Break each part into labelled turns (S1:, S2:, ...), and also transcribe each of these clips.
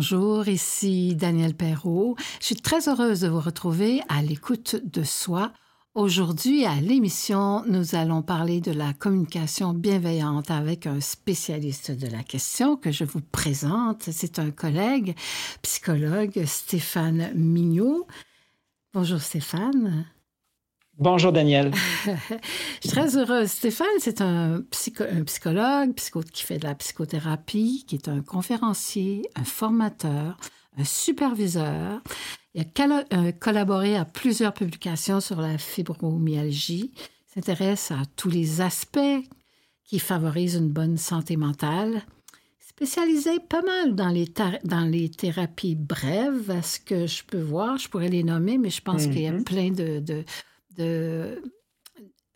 S1: Bonjour, ici Daniel Perrault. Je suis très heureuse de vous retrouver à l'écoute de soi. Aujourd'hui, à l'émission, nous allons parler de la communication bienveillante avec un spécialiste de la question que je vous présente. C'est un collègue, psychologue, Stéphane Mignot. Bonjour Stéphane.
S2: Bonjour Daniel.
S1: je suis très heureuse. Stéphane, c'est un, psychologue qui fait de la psychothérapie, qui est un conférencier, un formateur, un superviseur. Il a euh, collaboré à plusieurs publications sur la fibromyalgie. Il s'intéresse à tous les aspects qui favorisent une bonne santé mentale. Spécialisé pas mal dans les, dans les thérapies brèves, à ce que je peux voir. Je pourrais les nommer, mais je pense qu'il y a mm-hmm. plein de, de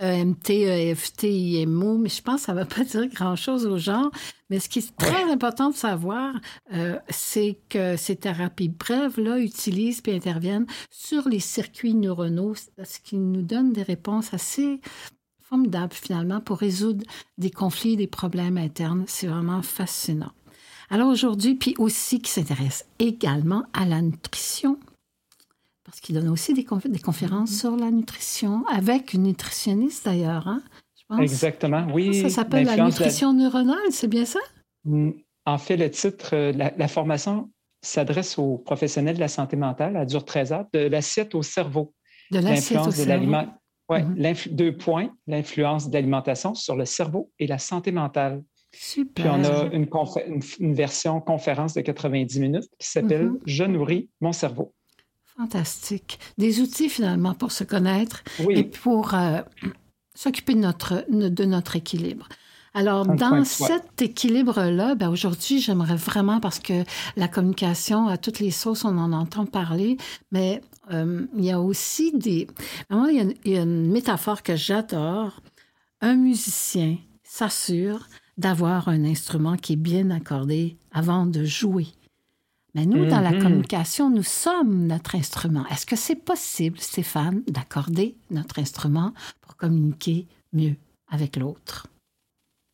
S1: EMT, EFT, IMO, mais je pense que ça ne va pas dire grand-chose aux gens. Mais ce qui est très important de savoir, euh, c'est que ces thérapies brèves-là utilisent et interviennent sur les circuits neuronaux, ce qui nous donne des réponses assez formidables finalement pour résoudre des conflits, des problèmes internes. C'est vraiment fascinant. Alors aujourd'hui, puis aussi qui s'intéresse également à la nutrition, parce qu'il donne aussi des, conférences sur la nutrition, avec une nutritionniste d'ailleurs, hein,
S2: je pense. Exactement, oui.
S1: Ça s'appelle la nutrition neuronale, c'est bien ça?
S2: Mm, en fait, le titre, euh, la, formation s'adresse aux professionnels de la santé mentale, elle dure 13 heures, de l'assiette au cerveau.
S1: De l'assiette au cerveau.
S2: Oui, mm-hmm. deux points, l'influence de l'alimentation sur le cerveau et la santé mentale.
S1: Super.
S2: Puis on a une, version conférence de 90 minutes qui s'appelle mm-hmm. Je nourris mon cerveau.
S1: Fantastique. Des outils finalement pour se connaître et pour euh, s'occuper de notre, de notre équilibre. Alors, dans cet équilibre-là, ben aujourd'hui, j'aimerais vraiment, parce que la communication, à toutes les sauces, on en entend parler, mais euh, il y a aussi des... il y a une métaphore que j'adore. Un musicien s'assure d'avoir un instrument qui est bien accordé avant de jouer. Mais nous, dans la mhm. communication, nous sommes notre instrument. Est-ce que c'est possible, Stéphane, d'accorder notre instrument pour communiquer mieux avec l'autre?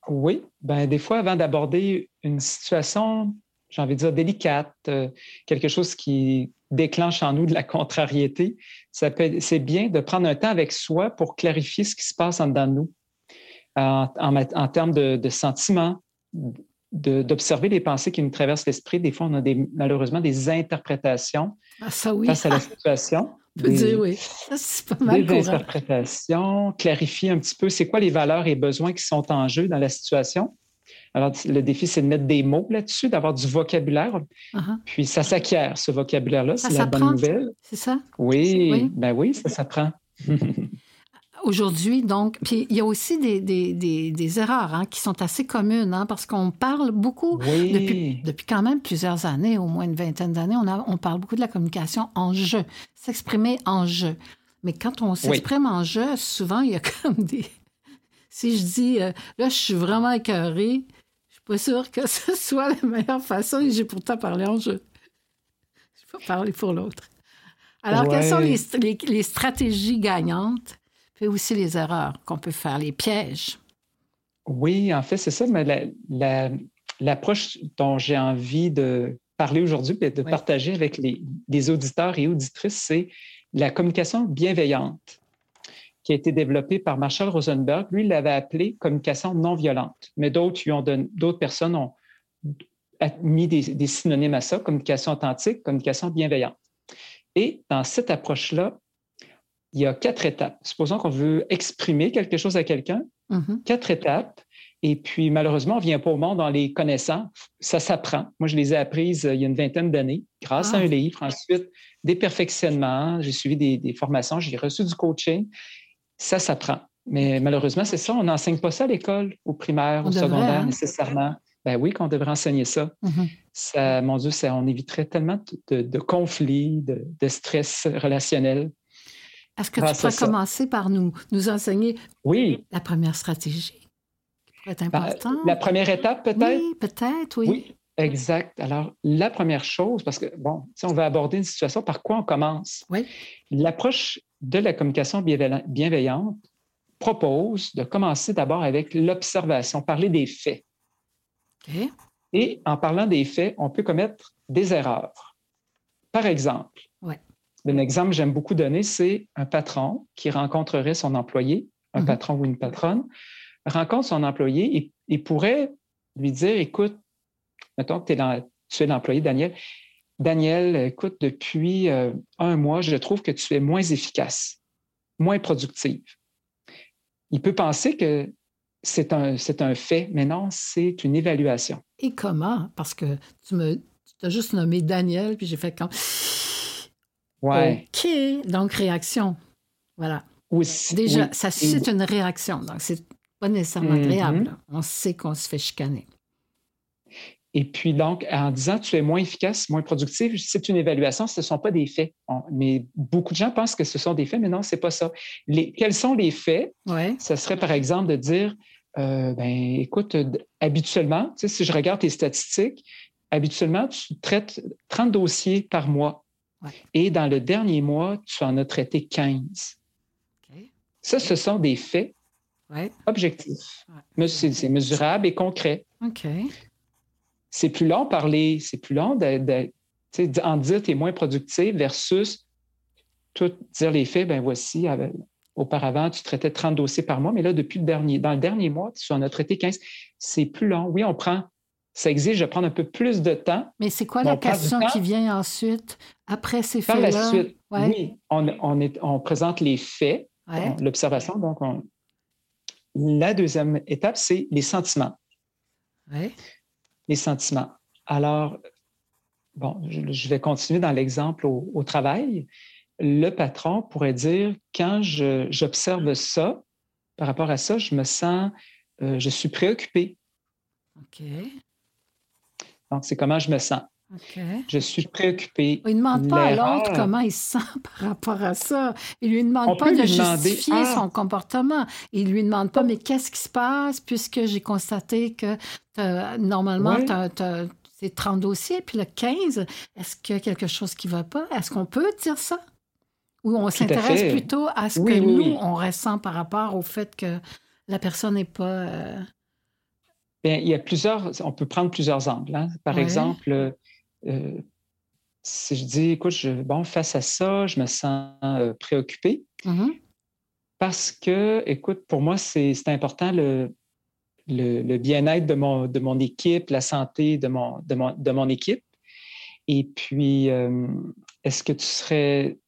S2: Oui, ben des fois, avant d'aborder une situation, j'ai envie de dire délicate, euh, quelque chose qui déclenche en nous de la contrariété, c'est bien de prendre un temps avec soi pour clarifier ce qui se passe en dedans de nous, en, termes de, de sentiments, d'observer les pensées qui nous traversent l'esprit. Des fois, on a des, malheureusement des interprétations
S1: ah, ça, oui.
S2: face à la situation.
S1: On peut dire oui. Ça, c'est pas mal
S2: Des interprétations, clarifier un petit peu c'est quoi les valeurs et besoins qui sont en jeu dans la situation. Alors, le défi, c'est de mettre des mots là-dessus, d'avoir du vocabulaire. Uh-huh. Puis, ça s'acquiert, ce vocabulaire-là. C'est la bonne nouvelle.
S1: C'est ça?
S2: Oui, oui, ben oui, ça s'apprend.
S1: Aujourd'hui, donc, puis il y a aussi des, des, des, erreurs hein, qui sont assez communes, hein, parce qu'on parle beaucoup, depuis, depuis quand même plusieurs années, au moins une vingtaine d'années, on, on parle beaucoup de la communication en jeu, s'exprimer en jeu. Mais quand on s'exprime en jeu, souvent, il y a comme des... Si je dis, euh, là, je suis vraiment écœurée, je suis pas sûre que ce soit la meilleure façon, et j'ai pourtant parlé en jeu. Je vais pas parler pour l'autre. Alors, quelles sont les, les stratégies gagnantes? Puis aussi les erreurs qu'on peut faire, les pièges.
S2: Oui, en fait, c'est ça, mais l'approche dont j'ai envie de parler aujourd'hui et de partager avec les, auditeurs et auditrices, c'est la communication bienveillante qui a été développée par Marshall Rosenberg. Lui, il l'avait appelée communication non violente, mais d'autres d'autres personnes ont mis des, des synonymes à ça, communication authentique, communication bienveillante. Et dans cette approche-là, il y a quatre étapes. Supposons qu'on veut exprimer quelque chose à quelqu'un, mm-hmm. quatre étapes. Et puis, malheureusement, on ne vient pas au monde en les connaissant. Ça s'apprend. Moi, je les ai apprises euh, il y a une vingtaine d'années grâce à un ah. livre. Ensuite, des perfectionnements. J'ai suivi des, formations. J'ai reçu du coaching. Ça s'apprend. Mais malheureusement, c'est ça. On n'enseigne pas ça à l'école, au primaire, au secondaire, hein? nécessairement. Ben oui, qu'on devrait enseigner ça. Mm-hmm. ça mon Dieu, ça, on éviterait tellement de, conflits, de, de stress relationnel.
S1: Est-ce que tu pourrais commencer par nous, nous enseigner
S2: oui.
S1: la première stratégie? C'est ben, important.
S2: la première étape, peut-être?
S1: Oui, peut-être, oui.
S2: Oui, exact. Alors, la première chose, parce que, bon, si on va aborder une situation, par quoi on commence?
S1: Oui.
S2: L'approche de la communication bienveillante propose de commencer d'abord avec l'observation, parler des faits.
S1: OK.
S2: Et en parlant des faits, on peut commettre des erreurs. Par exemple, un exemple que j'aime beaucoup donner, c'est un patron qui rencontrerait son employé, un mm-hmm. patron ou une patronne, rencontre son employé et, pourrait lui dire, écoute, mettons que es tu es l'employé, Daniel, Daniel, écoute, depuis euh, un mois, je trouve que tu es moins efficace, moins productive. Il peut penser que c'est un, un fait, mais non, c'est une évaluation.
S1: Et comment? Parce que tu me tu as juste nommé Daniel, puis j'ai fait comme.
S2: Ouais.
S1: OK, donc réaction. Voilà. Déjà, ça suscite une réaction, donc c'est pas nécessairement mm-hmm. agréable. On sait qu'on se fait chicaner.
S2: Et puis donc, en disant tu es moins efficace, moins productif, c'est une évaluation, ce ne sont pas des faits. mais beaucoup de gens pensent que ce sont des faits, mais non, ce n'est pas ça. Les, quels sont les faits?
S1: Ouais.
S2: Ce serait par exemple de dire, euh, ben, écoute, habituellement, si je regarde tes statistiques, habituellement, tu traites 30 dossiers par mois. Et dans le dernier mois, tu en as traité 15. Ça, ce sont des faits objectifs. C'est mesurable et concret. C'est plus long parler, c'est plus long de, de en dire tu es moins productif versus tout dire les faits, ben voici, auparavant, tu traitais 30 dossiers par mois, mais là, depuis le dernier, dans le dernier mois, tu en as traité 15. C'est plus long. Oui, on prend, ça exige de prendre un peu plus de temps.
S1: Mais c'est quoi la question qui vient ensuite, après ces faits-là?
S2: Par la suite, oui, on, est, on, présente les faits, l'observation. Donc, la deuxième étape, c'est les sentiments.
S1: Ouais
S2: les sentiments. Alors, bon, je, vais continuer dans l'exemple au, travail. Le patron pourrait dire, quand j'observe ça, par rapport à ça, je me sens, euh, je suis préoccupé.
S1: OK.
S2: Donc, c'est comment je me sens. Je suis préoccupé.
S1: Il ne demande pas à l'autre comment il se sent par rapport à ça. Il ne lui demande pas de justifier ah! son comportement. Il ne lui demande pas, mais qu'est-ce qui se passe puisque j'ai constaté que normalement, c'est 30 dossiers, puis le 15, est-ce qu'il y a quelque chose qui ne va pas? Est-ce qu'on peut dire ça? Ou on s'intéresse plutôt à ce que nous, on ressent par rapport au fait que la personne n'est pas... Euh,
S2: Bien, il y a plusieurs, on peut prendre plusieurs angles. Hein. Par exemple, euh, si je dis, écoute, je, bon, face à ça, je me sens euh, préoccupé.
S1: Mm-hmm.
S2: Parce que, écoute, pour moi, c'est important le, le, bien-être de mon, de mon équipe, la santé de mon, de mon, de mon équipe. Et puis, euh, est-ce que tu serais,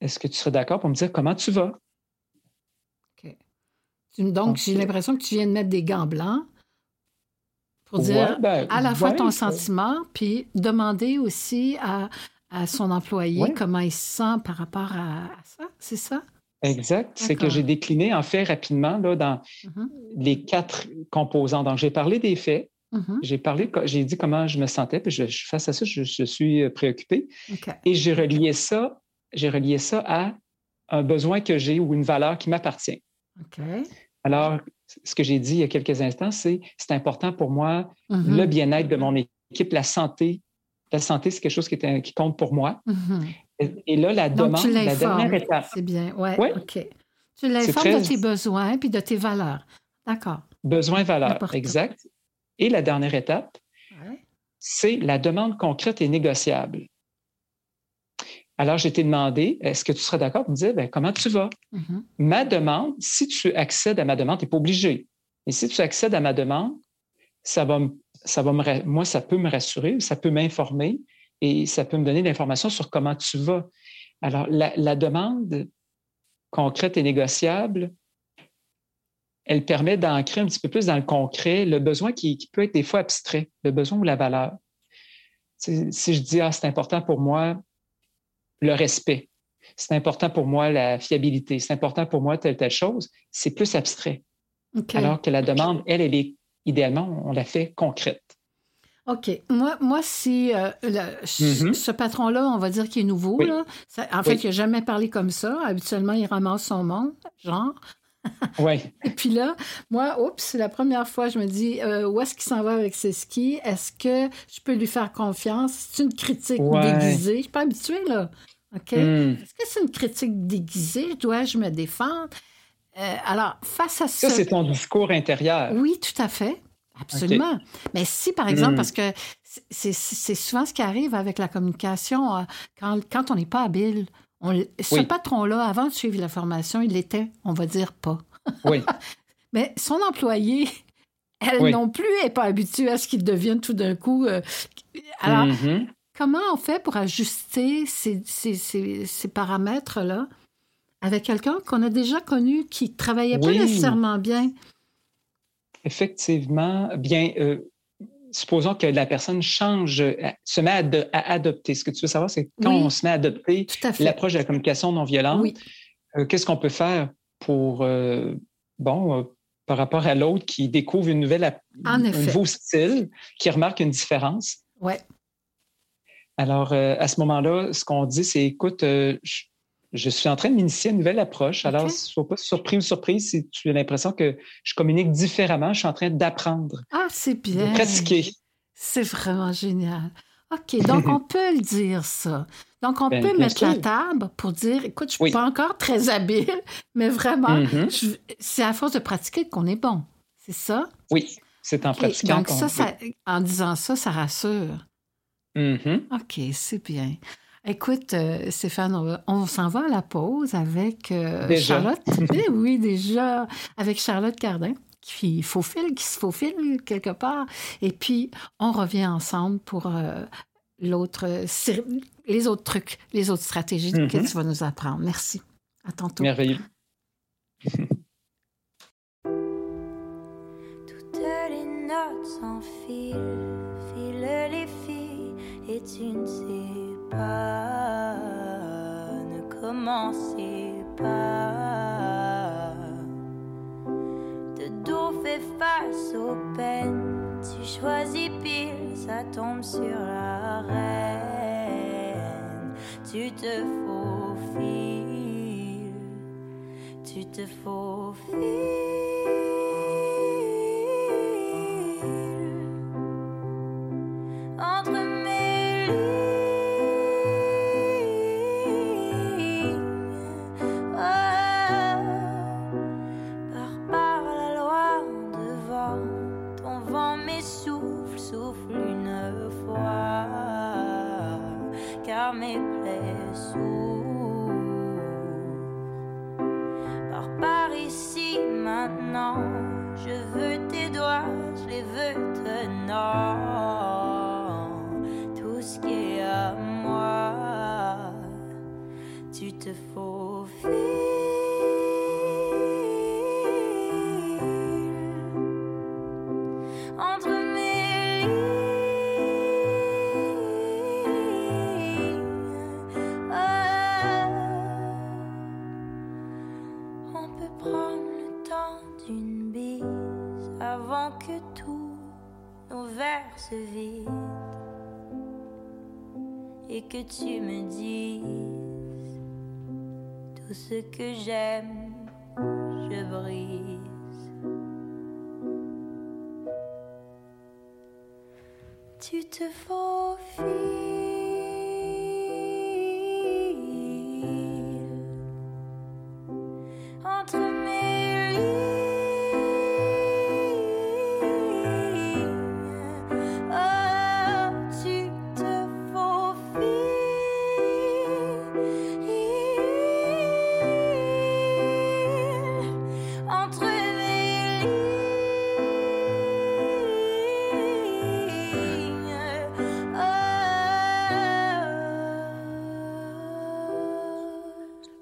S2: est-ce que tu serais d'accord pour me dire comment tu vas?
S1: OK. Donc, j'ai l'impression que tu viens de mettre des gants blancs pour dire ben, à la fois ton sentiment, puis demander aussi à, à son employé comment il se sent par rapport à, ça. C'est ça?
S2: Exact. C'est que j'ai décliné en fait rapidement là, dans mm-hmm. les quatre composants. Donc, j'ai parlé des faits. Mm-hmm. J'ai parlé, j'ai dit comment je me sentais, puis je, face à ça, je, suis euh, préoccupé. Et j'ai relié ça, j'ai relié ça à un besoin que j'ai ou une valeur qui m'appartient. Alors, ce que j'ai dit il y a quelques instants, c'est c'est important pour moi mm-hmm. le bien-être de mon équipe, la santé. La santé, c'est quelque chose qui, qui compte pour moi.
S1: Mm-hmm.
S2: Et, là, la demande, la dernière étape.
S1: C'est bien, oui. Ouais. OK. Tu l'informes de tes besoins puis de tes valeurs. D'accord.
S2: Besoins, valeurs, exact. Et la dernière étape, c'est la demande concrète et négociable. Alors, j'ai été demandé, est-ce que tu serais d'accord pour me dire, ben, comment tu vas?
S1: Mm-hmm.
S2: Ma demande, si tu accèdes à ma demande, tu n'es pas obligé. Mais si tu accèdes à ma demande, ça va, ça va me, moi, ça peut me rassurer, ça peut m'informer et ça peut me donner l'information sur comment tu vas. Alors, la, demande concrète et négociable, elle permet d'ancrer un petit peu plus dans le concret le besoin qui, qui, peut être des fois abstrait, le besoin ou la valeur. Si je dis, ah, c'est important pour moi le respect. C'est important pour moi la fiabilité. C'est important pour moi telle, telle chose. C'est plus abstrait. Alors que la demande, elle, elle est idéalement, on la fait concrète.
S1: OK. Moi, moi si euh, mm-hmm. ce patron-là, on va dire qu'il est nouveau, là, en fait, il n'a jamais parlé comme ça. Habituellement, il ramasse son monde, genre.
S2: Oui.
S1: Et puis là, moi, oups, c'est la première fois, je me dis, euh, où est-ce qu'il s'en va avec ses skis? Est-ce que je peux lui faire confiance? C'est une critique déguisée. Je suis pas habituée, là. OK? Hmm. Est-ce que c'est une critique déguisée? Dois-je me défendre? Euh, alors, face à
S2: ça. Ça, c'est ton discours intérieur.
S1: Oui, tout à fait. Absolument. Mais si, par exemple, hmm. parce que c'est souvent ce qui arrive avec la communication, euh, quand, quand on n'est pas habile, on, ce patron-là, avant de suivre la formation, il l'était, on va dire, pas.
S2: Oui.
S1: Mais son employé, elle non plus n'est pas habituée à ce qu'il devienne tout d'un coup. Euh, alors, mm-hmm. comment on fait pour ajuster ces, ces, ces, paramètres-là avec quelqu'un qu'on a déjà connu qui travaillait pas nécessairement bien?
S2: Effectivement, bien, euh, supposons que la personne change, euh, se met à, adopter. Ce que tu veux savoir, c'est quand on se met à adopter l'approche de la communication non violente, euh, qu'est-ce qu'on peut faire pour, bon, par rapport à l'autre qui découvre une nouvelle, un nouveau style, qui remarque une différence?
S1: Oui.
S2: Alors, à ce moment-là, ce qu'on dit, c'est écoute, je suis en train de m'initier à une nouvelle approche. Alors, ne sois pas surpris ou surprise si tu as l'impression que je communique différemment. Je suis en train d'apprendre.
S1: Ah, c'est bien.
S2: De pratiquer.
S1: C'est vraiment génial. OK, donc on peut le dire, ça. Donc, on ben, peut mettre la table pour dire, écoute, je ne suis pas encore très habile, mais vraiment, mm-hmm. c'est à force de pratiquer qu'on est bon. C'est ça?
S2: Oui, c'est en pratiquant.
S1: Donc, ça, en disant ça, ça rassure.
S2: Mm-hmm.
S1: OK, c'est bien. Écoute, euh, Stéphane, on, s'en va à la pause avec euh, Charlotte. Eh oui, déjà, avec Charlotte Cardin qui faufile, qui se faufile quelque part. Et puis, on revient ensemble pour euh, l'autre, les autres trucs, les autres stratégies que mm-hmm. tu vas nous apprendre. Merci. À tantôt.
S2: Merveilleux.
S3: Toutes les notes s'enfilent, filent les filles, et tu ne ne commencez pas. De dos fait face aux peines, tu choisis pile, ça tombe sur la reine. Tu te faufiles, tu te faufiles. Tu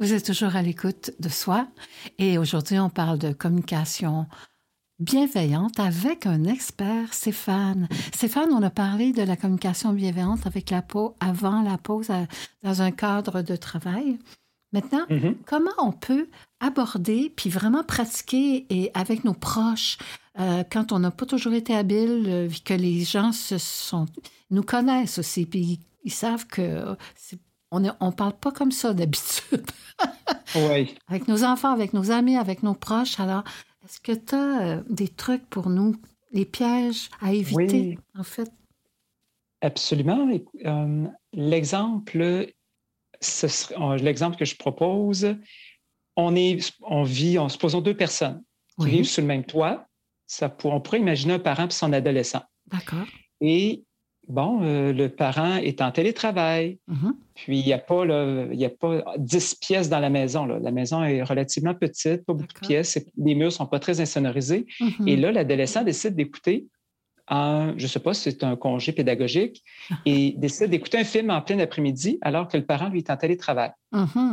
S1: Vous êtes toujours à l'écoute de soi et aujourd'hui on parle de communication bienveillante avec un expert, Stéphane. Stéphane, on a parlé de la communication bienveillante avec la peau avant la pause dans un cadre de travail. Maintenant, mm-hmm. comment on peut aborder puis vraiment pratiquer et avec nos proches euh, quand on n'a pas toujours été habile, euh, que les gens se sont, nous connaissent aussi puis ils savent que c'est on ne parle pas comme ça d'habitude.
S2: oui.
S1: Avec nos enfants, avec nos amis, avec nos proches. Alors, est-ce que tu as euh, des trucs pour nous, les pièges à éviter, en fait?
S2: Absolument. Euh, l'exemple, l'exemple que je propose, on est, on vit, en supposons deux personnes qui vivent sous le même toit. ça pour, on pourrait imaginer un parent et son adolescent.
S1: D'accord.
S2: Et bon, euh, le parent est en télétravail,
S1: Mhm.
S2: puis il n'y a, pas, là, il y a pas 10 pièces dans la maison. là. La maison est relativement petite, pas beaucoup de pièces, les murs ne sont pas très insonorisés.
S1: Mhm.
S2: Et là, l'adolescent décide d'écouter un, je ne sais pas si c'est un congé pédagogique, et décide d'écouter un film en plein après-midi alors que le parent, lui, est en télétravail.
S1: Mhm.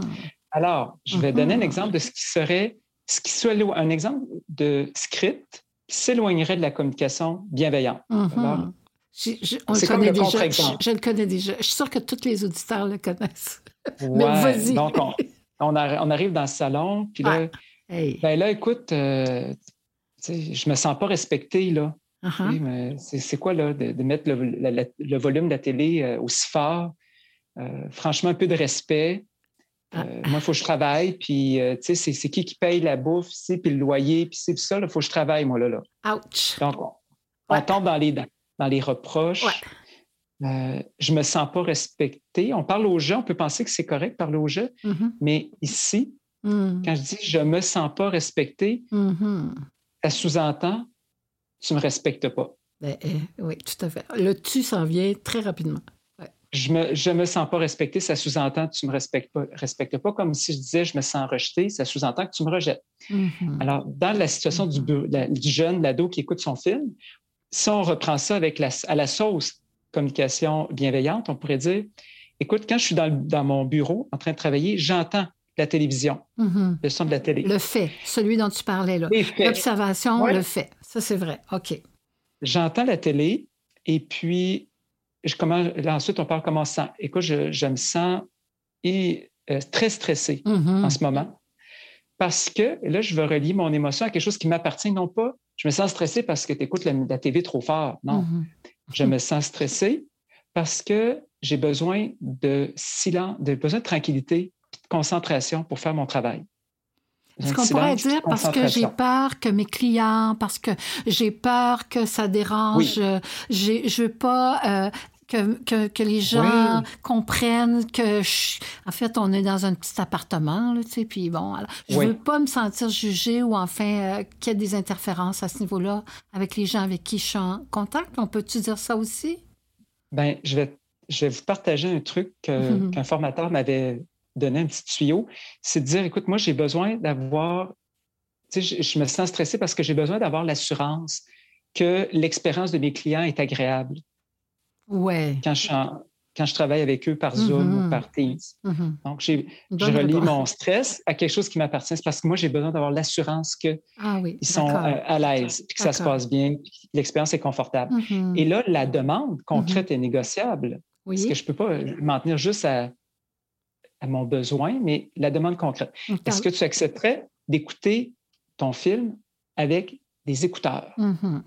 S2: Alors, je vais donner un exemple de ce qui serait, ce qui soit un exemple de script qui s'éloignerait de la communication bienveillante. Alors,
S1: J'ai-
S2: c'est comme le
S1: déjà. Je,
S2: contre-exemple.
S1: je le connais déjà. Je suis sûre que tous les auditeurs le connaissent. Mais
S2: Ouais,
S1: vas-y.
S2: donc, on, on arri- on arrive dans le salon, puis là,
S1: Ouais. Hey.
S2: ben là, écoute, euh, je me sens pas respecté, là.
S1: Uh-huh.
S2: Oui, mais c'est c'est quoi, là, de, de mettre le, la- la- le volume de la télé euh, aussi fort? Euh, franchement, un peu de respect. Euh,
S1: Ah.
S2: Moi, il faut que je travaille, puis, tu sais, c'est- c'est qui qui paye la bouffe ici, puis le loyer, puis c'est tout ça, il faut que je travaille, moi, là. là.
S1: Ouch.
S2: Donc, on, on tombe dans les, dans, dans les reproches. Euh, je me sens pas respecté. On parle aux gens, on peut penser que c'est correct de parler aux gens,
S1: Mhm.
S2: mais ici,
S1: Mhm.
S2: quand je dis je me sens pas respecté,
S1: Mhm.
S2: ça sous-entend tu me respectes pas.
S1: Ben, eh, oui, tout à fait. Le tu s'en vient très rapidement.
S2: Je me, je me sens pas respecté, ça sous-entend tu me respectes pas, respectes pas. Comme si je disais je me sens rejeté, ça sous-entend que tu me rejettes.
S1: Mhm.
S2: Alors, dans la situation du, la- du jeune, l'ado qui écoute son film, si on reprend ça avec la, à la sauce communication bienveillante, on pourrait dire, écoute, quand je suis dans, le- dans mon bureau en train de travailler, j'entends la télévision,
S1: Mhm.
S2: le son de la télé.
S1: Le fait, celui dont tu parlais là. L'observation,
S2: Ouais.
S1: le fait. Ça, c'est vrai. OK.
S2: J'entends la télé et puis je commence, là, ensuite on parle comment on se sent. Écoute, je, je me sens et, euh, très stressé
S1: Mhm.
S2: en ce moment parce que là, je veux relier mon émotion à quelque chose qui m'appartient, non pas je me sens stressé parce que tu écoutes la, la TV trop fort. Non.
S1: Mhm.
S2: Je me sens stressé parce que j'ai besoin de silence, de besoin de tranquillité et de concentration pour faire mon travail.
S1: Est-ce
S2: Un
S1: qu'on pourrait dire parce que j'ai peur que mes clients, parce que j'ai peur que ça dérange,
S2: Oui.
S1: euh, je veux pas euh, que, que, que les gens
S2: Oui.
S1: comprennent que, je- en fait, on est dans un petit appartement, là, tu sais, puis bon, alors, je
S2: Oui.
S1: veux pas me sentir jugée ou enfin euh, qu'il y ait des interférences à ce niveau-là avec les gens avec qui je suis en contact. On peut-tu dire ça aussi?
S2: Ben, je vais, je vais vous partager un truc
S1: Mhm.
S2: qu'un formateur m'avait donné, un petit tuyau. C'est de dire, écoute, moi, j'ai besoin d'avoir, tu sais, je, je me sens stressé parce que j'ai besoin d'avoir l'assurance que l'expérience de mes clients est agréable
S1: Ouais.
S2: quand je, quand je travaille avec eux par Zoom
S1: Mhm.
S2: ou par Teams.
S1: Mhm.
S2: Donc, je relie mon stress à quelque chose qui m'appartient. C'est parce que moi, j'ai besoin d'avoir l'assurance qu'ils
S1: Ah oui,
S2: sont euh, à l'aise, puis que ça se passe bien, puis que l'expérience est confortable.
S1: Mhm.
S2: Et là, la demande concrète est négociable. Parce que je ne peux pas m'en tenir juste à, à mon besoin, mais la demande concrète.
S1: On
S2: Est-ce que tu accepterais d'écouter ton film avec des écouteurs?
S1: Mhm.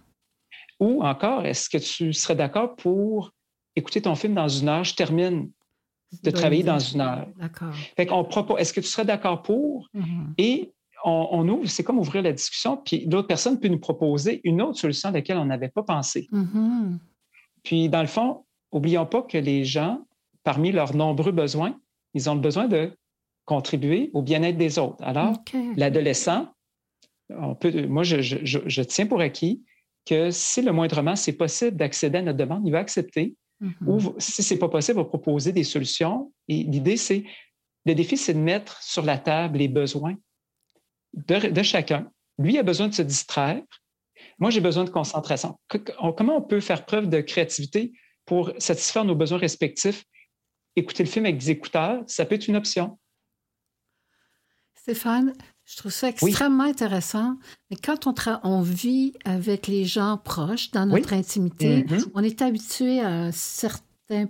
S2: Ou encore, est-ce que tu serais d'accord pour écouter ton film dans une heure? Je termine de travailler
S1: idée.
S2: dans une heure.
S1: D'accord.
S2: Fait qu'on propose, est-ce que tu serais d'accord pour?
S1: Mhm.
S2: Et on, on ouvre, c'est comme ouvrir la discussion, puis l'autre personne peut nous proposer une autre solution à laquelle on n'avait pas pensé.
S1: Mhm.
S2: Puis, dans le fond, oublions pas que les gens, parmi leurs nombreux besoins, ils ont le besoin de contribuer au bien-être des autres. Alors, l'adolescent, on peut, moi, je, je- je- je tiens pour acquis que si le moindrement c'est possible d'accéder à notre demande, il va accepter.
S1: Mhm.
S2: Ou si c'est pas possible, va proposer des solutions. Et l'idée, c'est, le défi, c'est de mettre sur la table les besoins de, de chacun. Lui a besoin de se distraire. Moi, j'ai besoin de concentration. Que- que- on- comment on peut faire preuve de créativité pour satisfaire nos besoins respectifs? Écouter le film avec des écouteurs, ça peut être une option.
S1: Stéphane, je trouve ça
S2: Oui.
S1: extrêmement intéressant. Mais quand on, vit avec les gens proches dans notre intimité,
S2: Mhm.
S1: on est habitué à un certain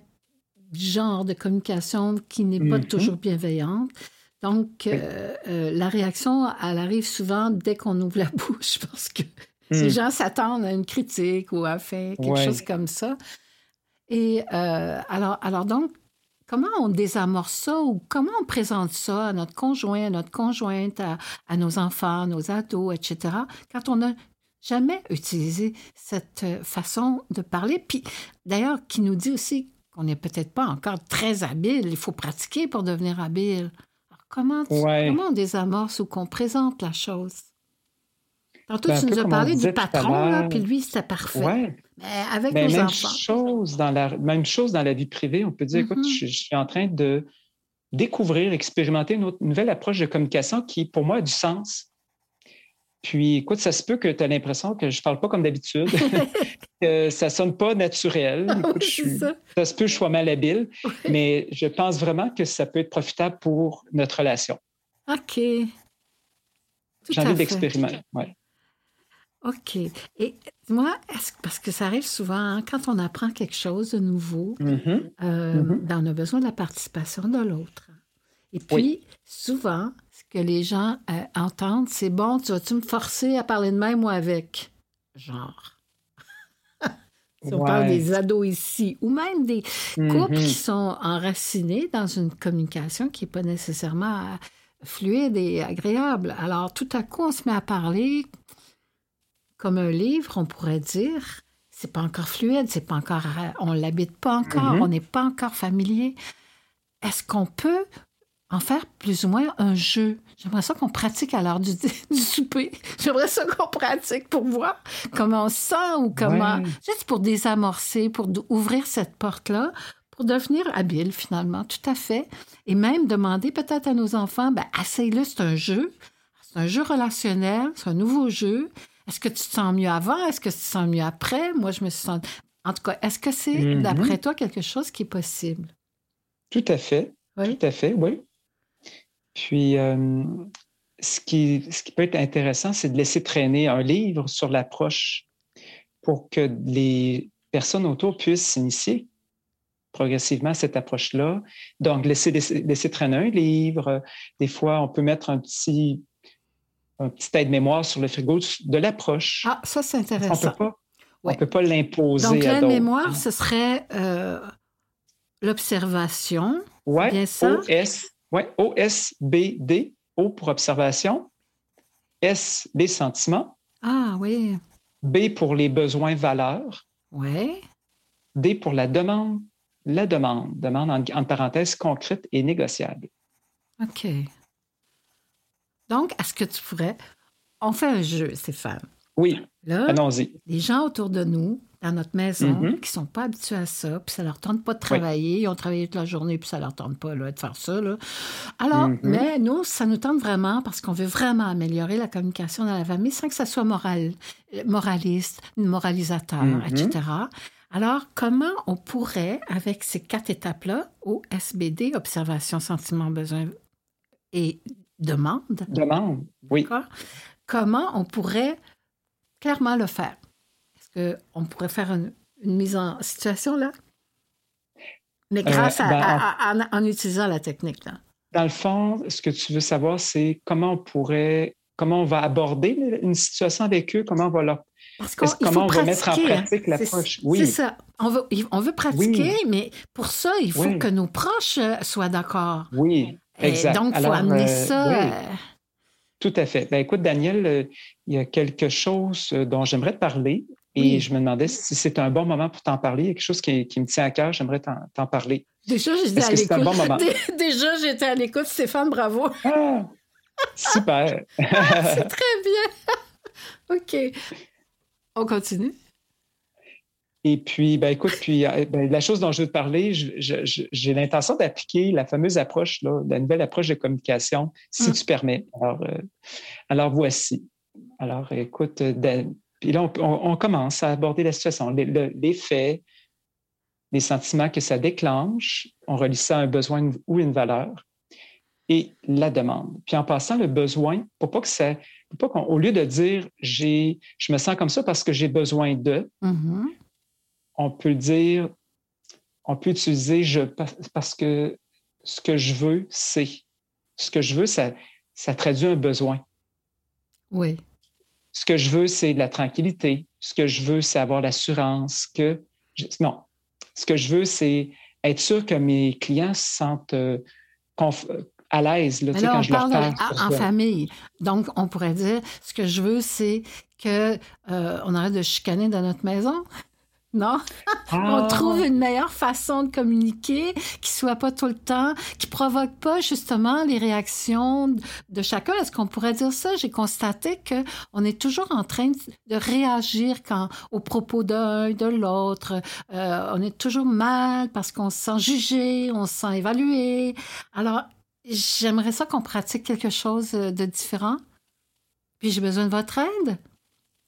S1: genre de communication qui n'est pas
S2: Mhm.
S1: toujours bienveillante. Donc,
S2: Oui.
S1: euh, euh, la réaction, elle arrive souvent dès qu'on ouvre la bouche parce que
S2: Mm.
S1: les gens s'attendent à une critique ou à faire quelque chose comme ça. Et euh, alors, alors donc, comment on désamorce ça ou comment on présente ça à notre conjoint, à notre conjointe, à, à nos enfants, à nos ados, etc., quand on n'a jamais utilisé cette euh, façon de parler, puis d'ailleurs qui nous dit aussi qu'on n'est peut-être pas encore très habile, il faut pratiquer pour devenir habile. Alors, comment, tu-
S2: Ouais.
S1: comment on désamorce ou qu'on présente la chose? Tantôt,
S2: Ben,
S1: tu nous as parlé du patron, là, puis lui, c'était parfait.
S2: Ouais.
S1: Mais avec
S2: Ben,
S1: nos
S2: même
S1: enfants.
S2: chose dans la même chose dans la vie privée. On peut dire, écoute,
S1: Mhm.
S2: je, je suis en train de découvrir, expérimenter une, autre- une nouvelle approche de communication qui, pour moi, a du sens. Puis, écoute, ça se peut que tu as l'impression que je parle pas comme d'habitude, que ça sonne pas naturel. Écoute,
S1: Oui,
S2: je
S1: c'est
S2: suis-
S1: ça.
S2: ça se peut que je sois malhabile, mais je pense vraiment que ça peut être profitable pour notre relation.
S1: OK.
S2: J'ai envie d'expérimenter. Ouais.
S1: OK. Et moi, parce que ça arrive souvent, hein, quand on apprend quelque chose de nouveau,
S2: Mhm.
S1: euh,
S2: Mhm.
S1: ben, on a besoin de la participation de l'autre. Et puis,
S2: Oui.
S1: souvent, ce que les gens euh, entendent, c'est bon, tu vas-tu me forcer à parler de même ou avec? Genre. si on parle des ados ici, ou même des couples
S2: Mhm.
S1: qui sont enracinés dans une communication qui n'est pas nécessairement euh, fluide et agréable. Alors, tout à coup, on se met à parler comme un livre, on pourrait dire. C'est pas encore fluide, c'est pas encore, euh, on l'habite pas encore,
S2: Mhm.
S1: on n'est pas encore familier. Est-ce qu'on peut en faire plus ou moins un jeu? J'aimerais ça qu'on pratique à l'heure du, du souper. J'aimerais ça qu'on pratique pour voir comment on se sent ou comment,
S2: Ouais.
S1: juste pour désamorcer, pour ouvrir cette porte-là, pour devenir habile finalement, tout à fait. Et même demander peut-être à nos enfants, ben, essaye-le, c'est un jeu. C'est un jeu relationnel, c'est un nouveau jeu. Est-ce que tu te sens mieux avant? Est-ce que tu te sens mieux après? Moi, je me sens... En tout cas, est-ce que c'est,
S2: Mhm.
S1: d'après toi, quelque chose qui est possible?
S2: Tout à fait.
S1: Oui.
S2: Tout à fait, oui. Puis, euh, ce, qui, ce qui peut être intéressant, c'est de laisser traîner un livre sur l'approche pour que les personnes autour puissent s'initier progressivement à cette approche-là. Donc, laisser, laisser, laisser traîner un livre. Des fois, on peut mettre un petit, un petit aide-mémoire sur le frigo de l'approche.
S1: Ah, ça, c'est
S2: on
S1: intéressant.
S2: peut pas,
S1: Ouais.
S2: pas l'imposer
S1: Donc,
S2: à
S1: la
S2: d'autres.
S1: mémoire, ce serait euh, l'observation. Ça?
S2: OS, ouais, OSBD, O pour observation, S, les sentiments,
S1: Ah, oui.
S2: B pour les besoins valeurs,
S1: Oui.
S2: D pour la demande, la demande, demande en, en parenthèse concrète et négociable.
S1: OK. Donc, est-ce que tu pourrais. On fait un jeu, Stéphane.
S2: Oui,
S1: Là,
S2: allons-y.
S1: les gens autour de nous, dans notre maison,
S2: Mhm.
S1: qui ne sont pas habitués à ça, puis ça leur tente pas de travailler, ils ont travaillé toute la journée, puis ça leur tente pas là, de faire ça. Là. Alors,
S2: Mhm.
S1: mais nous, ça nous tente vraiment parce qu'on veut vraiment améliorer la communication dans la famille sans que ça soit moral, moraliste, moralisateur,
S2: Mhm.
S1: etc. Alors, comment on pourrait, avec ces quatre étapes-là, OSBD, observation, sentiment, besoin et demande,
S2: Demande, oui.
S1: D'accord? Comment on pourrait clairement le faire? Est-ce qu'on pourrait faire une, une mise en situation là? Mais grâce à-
S2: ben,
S1: à- à- en, en utilisant la technique. Là.
S2: Dans le fond, ce que tu veux savoir, c'est comment on pourrait, comment on va aborder une situation avec eux, comment on va leur
S1: Parce qu'on
S2: comment
S1: faut
S2: on va mettre en
S1: hein.
S2: pratique l'approche?
S1: C'est-
S2: Oui.
S1: C'est ça. On veut, on veut pratiquer, mais pour ça, il faut
S2: Oui.
S1: que nos proches euh, soient d'accord.
S2: Oui, exact.
S1: donc, il faut
S2: Alors,
S1: amener
S2: euh,
S1: ça.
S2: oui.
S1: euh,
S2: Tout à fait. Ben, écoute, Daniel, euh, il y a quelque chose dont j'aimerais te parler et
S1: Oui.
S2: je me demandais si c'est un bon moment pour t'en parler. Il y a quelque chose qui, qui me tient à cœur, j'aimerais t'en parler.
S1: Déjà, j'étais à l'écoute.
S2: bon
S1: Déjà, j'étais à l'écoute. Stéphane, bravo.
S2: Ah, super.
S1: C'est très bien. OK. On continue.
S2: Et puis, ben, écoute, puis, euh, ben, la chose dont je veux te parler, j'ai l'intention d'appliquer la fameuse approche, là, la nouvelle approche de communication, si
S1: Mm.
S2: tu permets. Alors, euh, alors voici. Alors, écoute, euh, Dan- puis là, on, on- on commence à aborder la situation, les, le- les faits, les sentiments que ça déclenche. On relie ça à un besoin ou une valeur et la demande. Puis en passant, le besoin, pour pas que ça, pour pas qu'on, au lieu de dire j'ai, je me sens comme ça parce que j'ai besoin de,
S1: Mhm.
S2: On peut dire, on peut utiliser je parce que ce que je veux, c'est. Ce que je veux, ça, ça traduit un besoin.
S1: Oui.
S2: Ce que je veux, c'est de la tranquillité. Ce que je veux, c'est avoir l'assurance que. je- non. Ce que je veux, c'est être sûr que mes clients se sentent euh, conf- à l'aise là, quand
S1: on
S2: je leur
S1: parle en- famille. Donc, on pourrait dire, ce que je veux, c'est que euh, on arrête de chicaner dans notre maison. Non? On
S2: Ah!
S1: trouve une meilleure façon de communiquer qui soit pas tout le temps, qui provoque pas justement les réactions de chacun. Est-ce qu'on pourrait dire ça? J'ai constaté que on est toujours en train de réagir quand, aux propos d'un, de l'autre. Euh, on est toujours mal parce qu'on se sent jugé, on se sent évalué. Alors, j'aimerais ça qu'on pratique quelque chose de différent. Puis j'ai besoin de votre aide.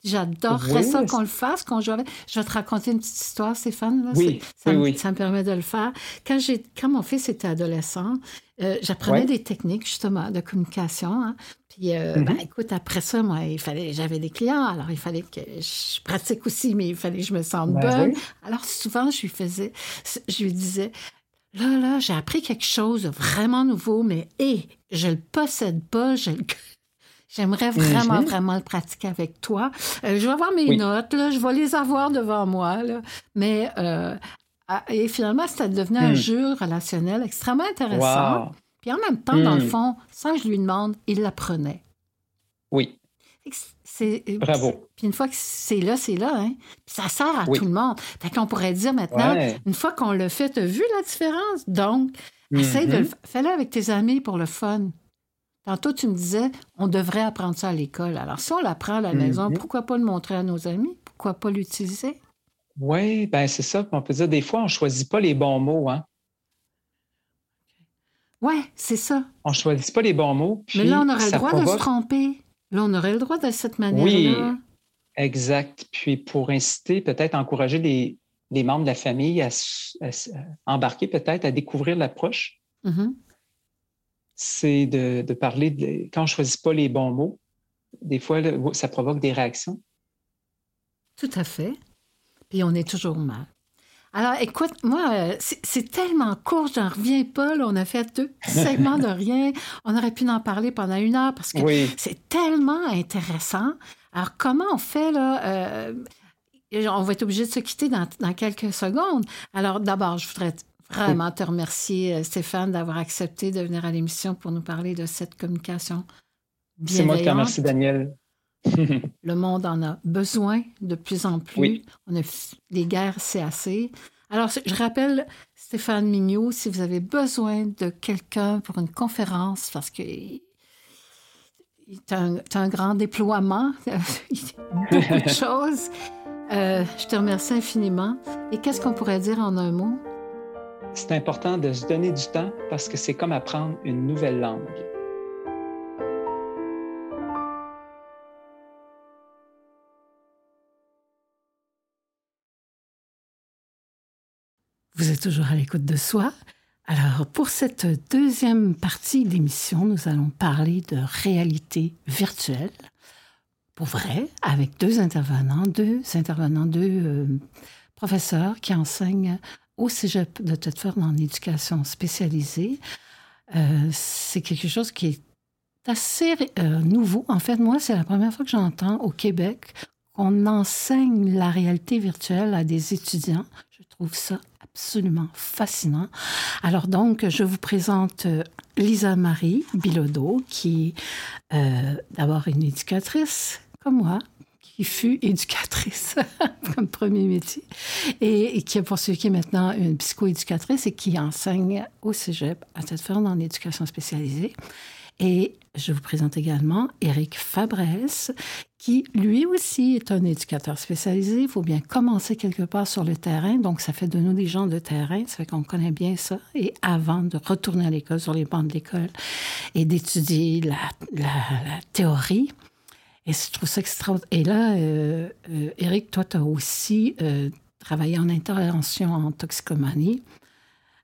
S1: J'adorerais
S2: Oui,
S1: ça qu'on le fasse, qu'on joue avec. Je vais te raconter une petite histoire, Stéphane. là.
S2: Oui,
S1: ça,
S2: oui,
S1: me-
S2: oui.
S1: ça me permet de le faire. Quand, j'ai, quand mon fils était adolescent, euh, j'apprenais
S2: Ouais.
S1: des techniques, justement, de communication. hein. Puis, euh,
S2: Mhm.
S1: ben, écoute, après ça, moi, il fallait, j'avais des clients, alors il fallait que je pratique aussi, mais il fallait que je me sente
S2: Ben
S1: bonne. Alors, souvent, je lui faisais, je lui disais, là, là, j'ai appris quelque chose de vraiment nouveau, mais hé, je le possède pas, je le- J'aimerais vraiment,
S2: Mhm.
S1: vraiment le pratiquer avec toi. Euh, je vais avoir mes
S2: Oui.
S1: notes, là, je vais les avoir devant moi, là. mais euh, et finalement, c'était devenu un
S2: Hmm.
S1: jeu relationnel extrêmement intéressant.
S2: Wow.
S1: Puis en même temps, dans le
S2: Hmm.
S1: fond, sans que je lui demande, il l'apprenait.
S2: Oui,
S1: c'est-
S2: Bravo.
S1: Puis une fois que c'est là, c'est là. Hein? Puis ça sert à
S2: Oui.
S1: tout le monde. Fait qu'on pourrait dire maintenant,
S2: Ouais.
S1: une fois qu'on l'a fait, tu as vu la différence? Donc, essaye de le fais-le avec tes amis pour le fun. Tantôt, tu me disais, on devrait apprendre ça à l'école. Alors, si on l'apprend à la
S2: Mhm.
S1: maison, pourquoi pas le montrer à nos amis? Pourquoi pas l'utiliser?
S2: Oui, ben c'est ça. On peut dire des fois, on ne choisit pas les bons mots. Hein?
S1: Ouais, c'est ça.
S2: On ne choisit pas les bons mots.
S1: Mais là, on aurait le droit de se tromper. Là, on aurait le droit de cette manière-là.
S2: Exact. Puis pour inciter, peut-être encourager les, les membres de la famille à, embarquer, peut-être à découvrir l'approche,
S1: Mhm.
S2: C'est de, de parler de, quand on ne choisit pas les bons mots. Des fois, ça provoque des réactions.
S1: Tout à fait. Puis on est toujours mal. Alors, écoute, moi, euh, c'est tellement court, j'en reviens pas. là. On a fait deux segments de rien. On aurait pu en parler pendant une heure parce que
S2: Oui.
S1: c'est tellement intéressant. Alors, comment on fait, là? euh, on va être obligé de se quitter dans, dans quelques secondes. Alors, d'abord, je voudrais vraiment te remercier, euh, Stéphane, d'avoir accepté de venir à l'émission pour nous parler de cette communication
S2: C'est moi qui te remercie, Daniel.
S1: Le monde en a besoin de plus en plus.
S2: Oui.
S1: On a les guerres, c'est assez. Alors, je rappelle Stéphane Mignot, si vous avez besoin de quelqu'un pour une conférence, parce que tu as, un grand déploiement, beaucoup de choses. Euh, je te remercie infiniment. Et qu'est-ce qu'on pourrait dire en un mot?
S2: C'est important de se donner du temps parce que c'est comme apprendre une nouvelle langue.
S1: Vous êtes toujours à l'écoute de soi. Alors, pour cette deuxième partie d'émission, nous allons parler de réalité virtuelle, pour vrai, avec deux intervenants, deux intervenants, deux euh, professeurs qui enseignent au Cégep de Thetford en éducation spécialisée. Euh, c'est quelque chose qui est assez euh, nouveau. En fait, moi, c'est la première fois que j'entends au Québec qu'on enseigne la réalité virtuelle à des étudiants. Je trouve ça absolument fascinant. Alors donc, je vous présente euh, Lisa Marie Bilodeau, qui est d'abord une éducatrice comme moi, qui fut éducatrice comme premier métier, et, et qui a poursuivi maintenant une psychoéducatrice et qui enseigne au Cégep à Thetford en éducation spécialisée. Et je vous présente également Éric Fabresse, qui lui aussi est un éducateur spécialisé. Il faut bien commencer quelque part sur le terrain. Donc, ça fait de nous des gens de terrain. Ça fait qu'on connaît bien ça. Et avant de retourner à l'école, sur les bancs de l'école, et d'étudier la, la théorie, et je trouve ça extraordinaire. Et là, euh, euh, Éric, toi, tu as aussi euh, travaillé en intervention en toxicomanie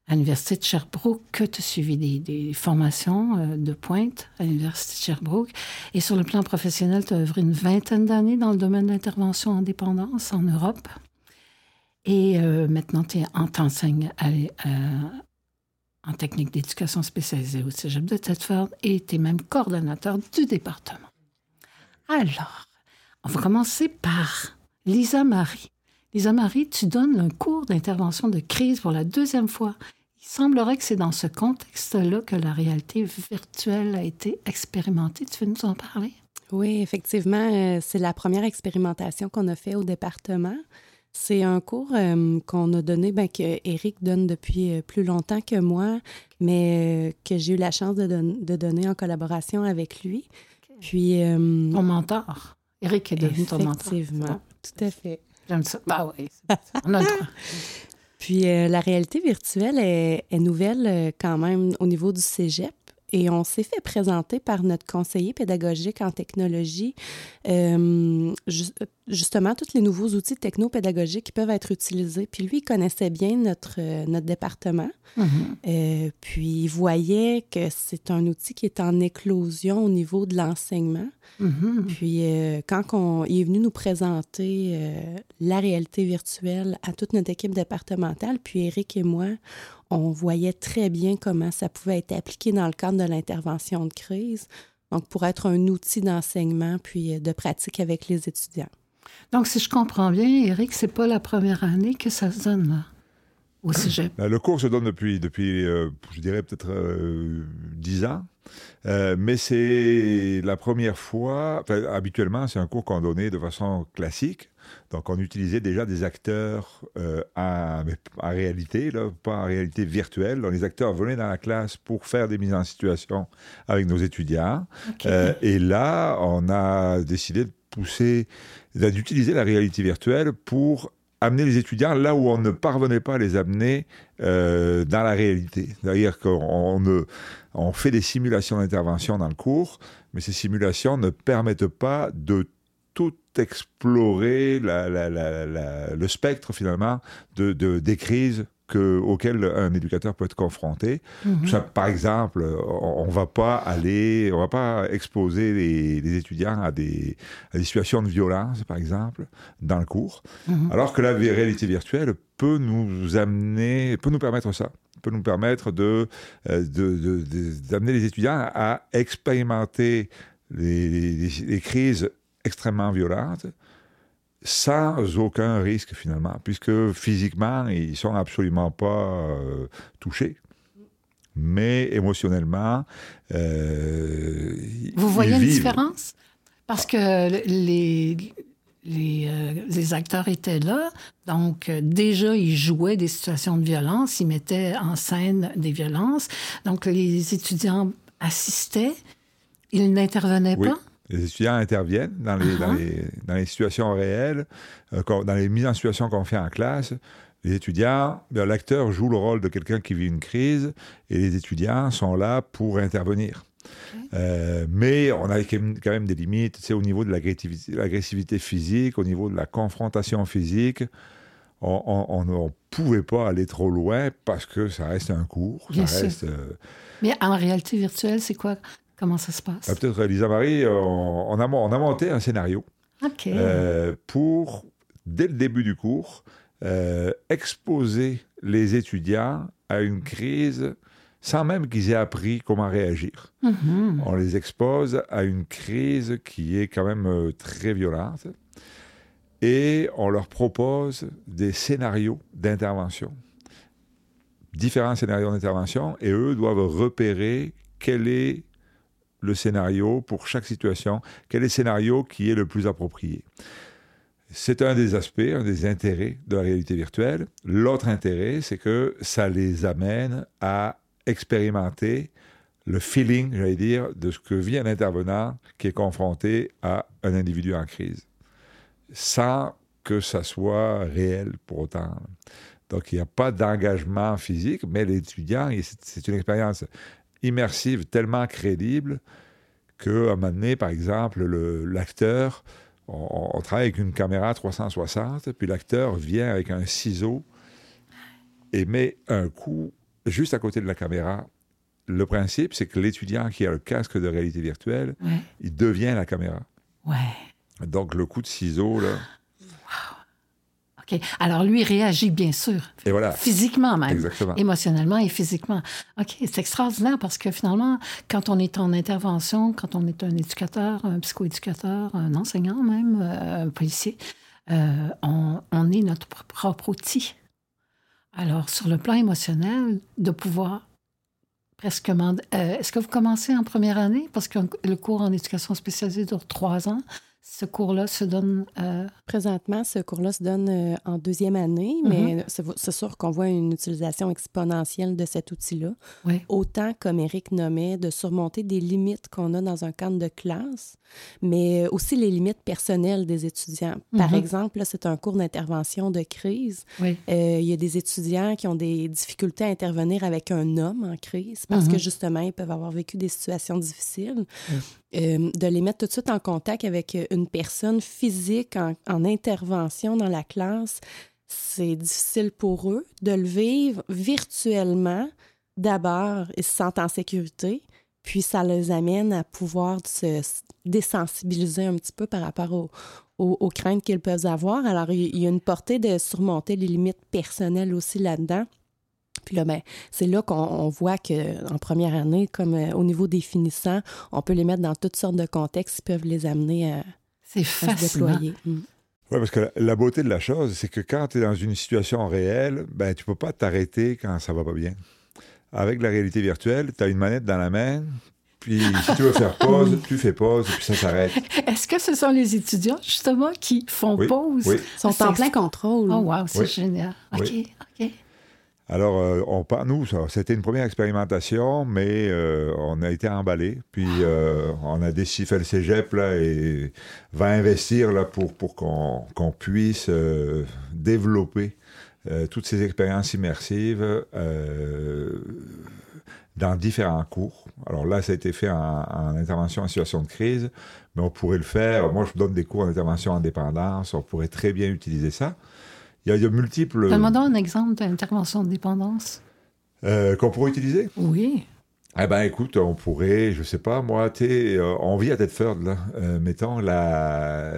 S1: à l'Université de Sherbrooke, que tu as suivi des, formations de pointe à l'Université de Sherbrooke. Et sur le plan professionnel, tu as œuvré une vingtaine d'années dans le domaine de l'intervention en dépendance en Europe. Et maintenant, tu t'enseignes en technique d'éducation spécialisée au Cégep de Thetford et tu es même coordonnateur du département. Alors, on va commencer par Lisa Marie. Lisa Marie, tu donnes un cours d'intervention de crise pour la deuxième fois. Il semblerait que c'est dans ce contexte-là que la réalité virtuelle a été expérimentée. Tu veux nous en parler?
S4: Oui, effectivement, euh, c'est la première expérimentation qu'on a fait au département. C'est un cours euh, qu'on a donné, ben, que Eric donne depuis euh, plus longtemps que moi, mais que j'ai eu la chance de donner en collaboration avec lui. Puis. euh,
S1: mentor. Eric est devenu ton mentor.
S4: Effectivement, tout à fait.
S1: J'aime ça. Bah oui. On a le droit.
S4: Puis euh, la réalité virtuelle est, est nouvelle euh, quand même au niveau du cégep. Et on s'est fait présenter par notre conseiller pédagogique en technologie, euh, ju- justement, tous les nouveaux outils technopédagogiques qui peuvent être utilisés. Puis lui, il connaissait bien notre, euh, notre département.
S1: Mhm.
S4: Euh, puis il voyait que c'est un outil qui est en éclosion au niveau de l'enseignement.
S1: Mhm.
S4: Puis quand on- il est venu nous présenter la réalité virtuelle à toute notre équipe départementale, puis Eric et moi, on voyait très bien comment ça pouvait être appliqué dans le cadre de l'intervention de crise. Donc, pour être un outil d'enseignement puis euh, de pratique avec les étudiants.
S1: Donc, si je comprends bien, Eric, c'est pas la première année que ça se donne là, au cégep.
S5: Ben, Le cours se donne depuis, depuis euh, je dirais peut-être euh, 10 ans. Euh, mais c'est la première fois, habituellement, c'est un cours qu'on donnait de façon classique. Donc, on utilisait déjà des acteurs euh, en réalité, là, pas en réalité virtuelle. Donc, les acteurs venaient dans la classe pour faire des mises en situation avec nos étudiants. Euh, et là, on a décidé de pousser, d'utiliser la réalité virtuelle pour amener les étudiants là où on ne parvenait pas à les amener euh, dans la réalité. C'est-à-dire qu'on on fait des simulations d'intervention dans le cours, mais ces simulations ne permettent pas de tout explorer la- la- la- la- le spectre finalement de, de- des crises que, auxquelles un éducateur peut être confronté.
S1: Mhm.
S5: Ça, par exemple, on, on va pas aller, on va pas exposer les, les étudiants à des, à des situations de violence, par exemple, dans le cours,
S1: Mhm.
S5: alors que la réalité virtuelle peut nous amener, peut nous permettre ça, peut nous permettre de euh, de- de- de- d'amener les étudiants à expérimenter les, les- les crises extrêmement violentes sans aucun risque finalement, puisque physiquement, ils sont absolument pas euh, touchés. Mais émotionnellement, euh,
S1: Vous voyez une
S5: vivent.
S1: différence? Parce que les, les, euh, les acteurs étaient là, donc euh, déjà, ils jouaient des situations de violence, ils mettaient en scène des violences. Donc, les étudiants assistaient, ils n'intervenaient
S5: Oui.
S1: pas?
S5: Les étudiants interviennent dans les, dans
S1: Ah.
S5: les, dans les situations réelles, euh, dans les mises en situation qu'on fait en classe. Les étudiants, ben, l'acteur joue le rôle de quelqu'un qui vit une crise et les étudiants sont là pour intervenir. Euh, mais on a quand même- des limites, sais, au niveau de l'agressivité l'agressivité physique, au niveau de la confrontation physique. On ne pouvait pas aller trop loin parce que ça reste un cours.
S1: Bien
S5: ça
S1: sûr.
S5: reste, euh,
S1: Mais en réalité virtuelle, c'est quoi? Comment ça se passe?
S5: euh, Peut-être, Lisa Marie, on, on a, on a monté un scénario. Euh, pour, dès le début du cours, euh, exposer les étudiants à une crise sans même qu'ils aient appris comment réagir.
S1: Mhm.
S5: On les expose à une crise qui est quand même euh, très violente et on leur propose des scénarios d'intervention. Différents scénarios d'intervention et eux doivent repérer quel est le scénario pour chaque situation, quel est le scénario qui est le plus approprié? C'est un des aspects, un des intérêts de la réalité virtuelle. L'autre intérêt, c'est que ça les amène à expérimenter le feeling, j'allais dire, de ce que vit un intervenant qui est confronté à un individu en crise, sans que ça soit réel pour autant. Donc, il n'y a pas d'engagement physique, mais l'étudiant, c'est une expérience immersive tellement crédible qu'à un moment donné, par exemple, le- l'acteur, on, on travaille avec une caméra 360, puis l'acteur vient avec un ciseau et met un coup juste à côté de la caméra. Le principe, c'est que l'étudiant qui a le casque de réalité virtuelle,
S1: Ouais.
S5: il devient la caméra.
S1: Ouais.
S5: Donc, le coup de ciseau, là,
S1: OK. Alors, lui réagit, bien sûr.
S5: et voilà.
S1: Physiquement même.
S5: Exactement.
S1: Émotionnellement et physiquement. OK, c'est extraordinaire parce que finalement, quand on est en intervention, quand on est un éducateur, un psychoéducateur, un enseignant même, euh, un policier, euh, on, on est notre pr- propre outil. Alors, sur le plan émotionnel, de pouvoir presque... euh, Est-ce que vous commencez en première année? Parce que le cours en éducation spécialisée dure trois ans. Ce cours-là se donne? Euh,
S4: Présentement, ce cours-là se donne euh, en deuxième année, mais c'est c'est sûr qu'on voit une utilisation exponentielle de cet outil-là. Autant, comme Eric nommait, de surmonter des limites qu'on a dans un cadre de classe, mais aussi les limites personnelles des étudiants. Par
S1: Mhm.
S4: exemple, là, c'est un cours d'intervention de crise.
S1: Oui.
S4: Euh, il y a des étudiants qui ont des difficultés à intervenir avec un homme en crise parce que justement, ils peuvent avoir vécu des situations difficiles. De les mettre tout de suite en contact avec une personne physique en, en intervention dans la classe, c'est difficile pour eux de le vivre virtuellement. D'abord, ils se sentent en sécurité, puis ça les amène à pouvoir se se désensibiliser un petit peu par rapport au- aux, aux craintes qu'ils peuvent avoir. Alors, il y a une portée de surmonter les limites personnelles aussi là-dedans. Puis là, ben, c'est là qu'on on voit qu'en première année, comme euh, au niveau des finissants, on peut les mettre dans toutes sortes de contextes qui peuvent les amener à,
S1: C'est fascinant.
S4: déployer. Mm.
S5: Oui, parce que la, beauté de la chose, c'est que quand tu es dans une situation réelle, ben, tu peux pas t'arrêter quand ça va pas bien. Avec la réalité virtuelle, tu as une manette dans la main, puis si tu veux faire pause, tu fais pause, et puis ça s'arrête.
S1: Est-ce que ce sont les étudiants, justement, qui font
S5: Oui,
S1: pause?
S5: oui.
S4: Ils sont en plein contrôle.
S1: Oh, wow, c'est
S5: Oui.
S1: génial. OK,
S5: Oui.
S1: OK.
S5: Alors, euh, on, nous, c'était une première expérimentation, mais euh, on a été emballés. Puis, euh, on a décidé, fait le cégep, là, et va investir, là, pour, pour qu'on qu'on puisse développer toutes ces expériences immersives dans différents cours. Alors là, ça a été fait en, en intervention en situation de crise, mais on pourrait le faire. Moi, je donne des cours en intervention en dépendance. On pourrait très bien utiliser ça. Il y a, il y a multiples...
S1: Donne-moi un exemple d'intervention de dépendance.
S5: Euh, qu'on pourrait utiliser?
S1: Oui.
S5: Eh ben, écoute, on pourrait, je sais pas, moi, tu sais, euh, on vit à Thetford, là, euh, mettons, la,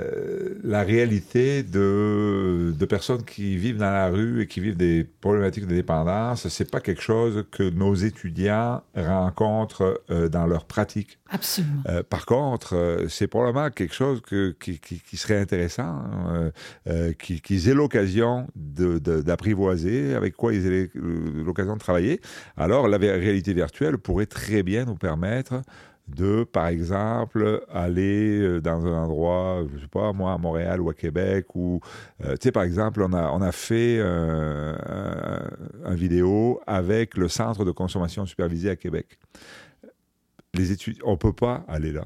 S5: la réalité de, de personnes qui vivent dans la rue et qui vivent des problématiques de dépendance, c'est pas quelque chose que nos étudiants rencontrent euh, dans leur pratique.
S1: Absolument.
S5: Euh, par contre, euh, c'est probablement quelque chose que, qui, qui- qui serait intéressant, euh, qui- qu'ils aient l'occasion d'apprivoiser, avec quoi ils aient l'occasion de travailler. Alors, la réalité virtuelle pourrait très bien nous permettre de, par exemple, aller euh, dans un endroit, je sais pas, moi, à Montréal ou à Québec, ou, euh, tu sais, par exemple, on a, on a fait euh, un, un vidéo avec le Centre de consommation supervisée à Québec les études, on peut pas aller là.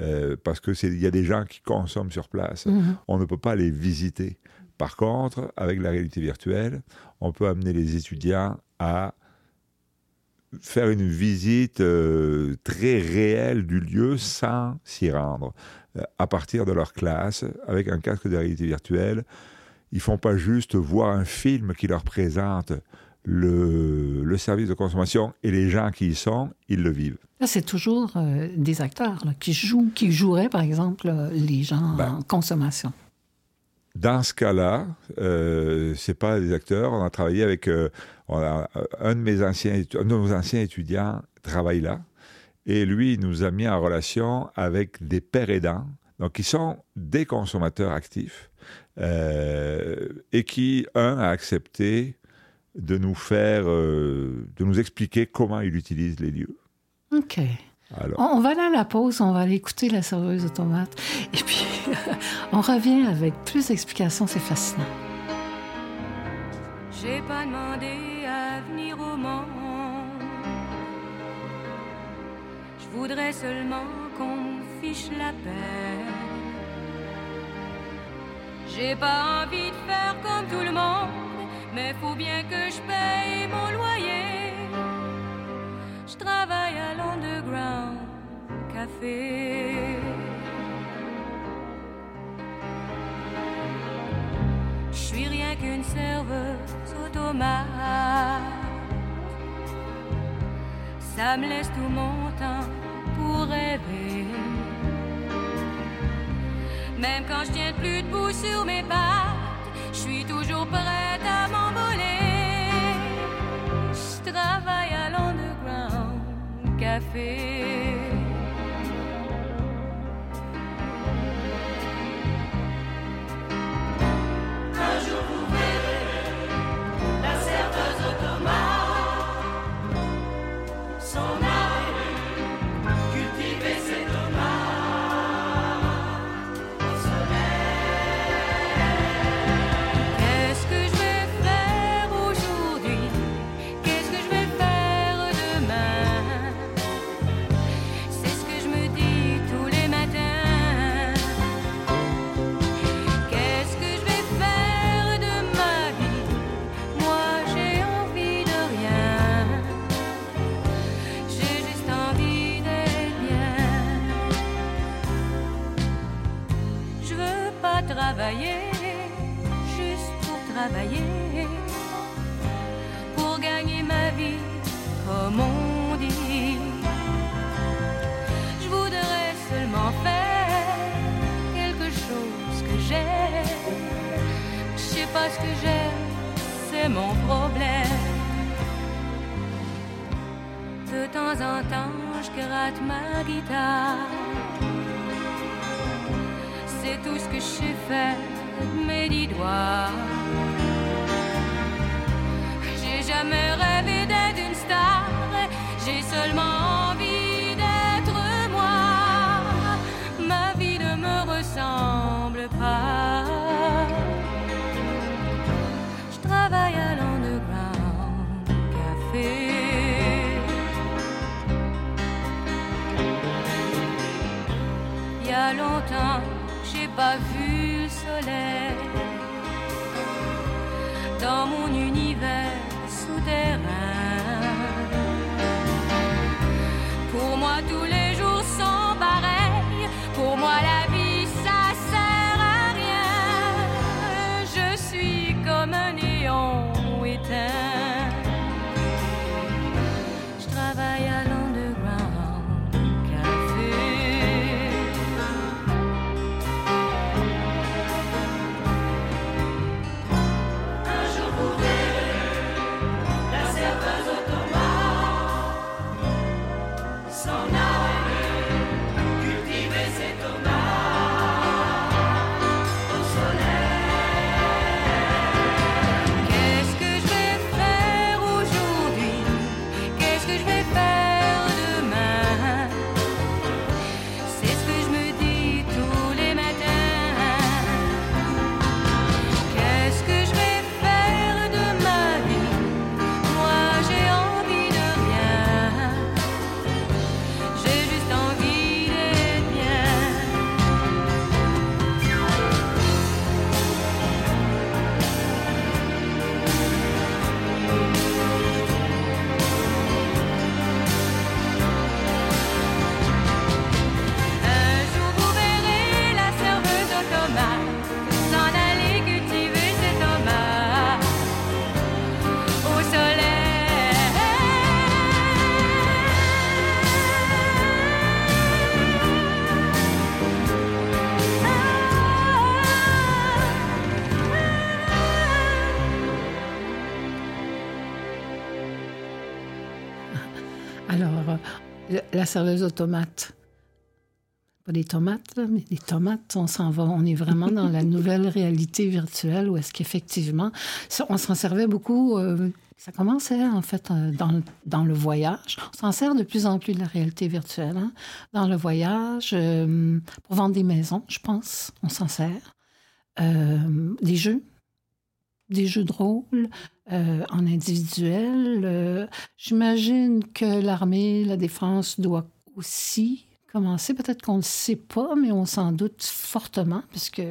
S5: Euh, parce que il y a des gens qui consomment sur place.
S1: Mhm.
S5: On ne peut pas les visiter. Par contre, avec la réalité virtuelle, on peut amener les étudiants à faire une visite euh, très réelle du lieu sans s'y rendre. Euh, à partir de leur classe, avec un casque de réalité virtuelle, ils font pas juste voir un film qui leur présente le, le service de consommation et les gens qui y sont, ils le vivent.
S1: C'est toujours euh, des acteurs là, qui jouent, qui joueraient, par exemple, les gens
S5: Ben.
S1: en consommation.
S5: Dans ce cas-là, euh, c'est pas des acteurs. On a travaillé avec euh, on a- un de mes anciens, étu- un de nos anciens étudiants travaille là, et lui il nous a mis en relation avec des pères aidants, donc qui sont des consommateurs actifs euh, et qui un a accepté de nous faire, euh, de nous expliquer comment il utilise les lieux.
S1: OK.
S5: Alors,
S1: On, on va aller à la pause, on va aller écouter la serveuse de tomates. Et puis, on revient avec plus d'explications, c'est fascinant.
S6: J'ai pas demandé voudrais seulement qu'on fiche la paix. J'ai pas envie de faire comme tout le monde, mais faut bien que je paye mon loyer. Je travaille à l'Underground Café. Je suis rien qu'une serveuse automate. Ça me laisse tout mon temps pour rêver. Même quand je tiens plus debout sur mes pattes, je suis toujours prête à m'envoler. Je travaille à l'Underground Café. travailler, juste pour travailler, pour gagner ma vie, comme on dit. Je voudrais seulement faire quelque chose que j'aime. Je sais pas ce que j'aime, c'est mon problème. De temps en temps, je gratte ma guitare tout ce que faire de mes dix. J'ai jamais rêvé d'être une star, j'ai seulement pas vu le soleil dans mon univers souterrain. Pour moi, tous les la serveuse
S1: aux tomates. Pas des tomates, là, mais des tomates, on s'en va. On est vraiment dans la nouvelle réalité virtuelle où est-ce qu'effectivement, on s'en servait beaucoup. euh, ça commençait en fait euh, dans, le- dans le voyage. On s'en sert de plus en plus de la réalité virtuelle. hein. Dans le voyage, euh, pour vendre des maisons, je pense, on s'en sert. Des jeux, des jeux de rôle euh, en individuel. euh, J'imagine que l'armée, la défense doit aussi commencer. Peut-être qu'on ne le sait pas, mais on s'en doute fortement, puisque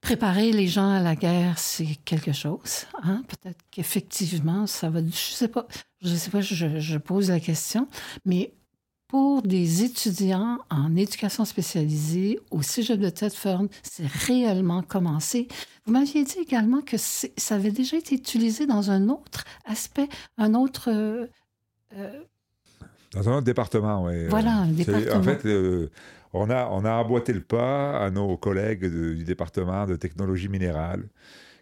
S1: préparer les gens à la guerre, c'est quelque chose. hein. Peut-être qu'effectivement, ça va... Je sais pas, je sais pas, je, je pose la question, mais pour des étudiants en éducation spécialisée au Cégep de Thetford, c'est réellement commencé. Vous m'aviez dit également que ça avait déjà été utilisé dans un autre aspect, un autre... euh, euh,
S5: Dans un autre département, oui.
S1: Voilà, un département.
S5: En fait, euh, on, a, on a emboîté le pas à nos collègues de- du département de technologie minérale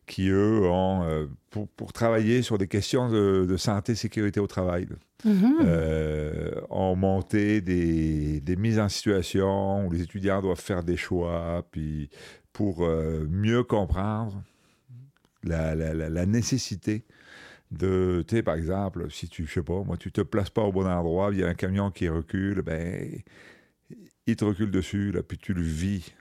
S5: qui, eux, ont, euh, pour, pour travailler sur des questions de, de santé sécurité au travail,
S1: mhm.
S5: euh, ont monté des, des mises en situation où les étudiants doivent faire des choix, puis pour euh, mieux comprendre la, la- la- la nécessité de, tu sais, par exemple, si tu, je sais pas, moi, tu te places pas au bon endroit, il y a un camion qui recule, ben, il te recule dessus, là, puis tu le vis.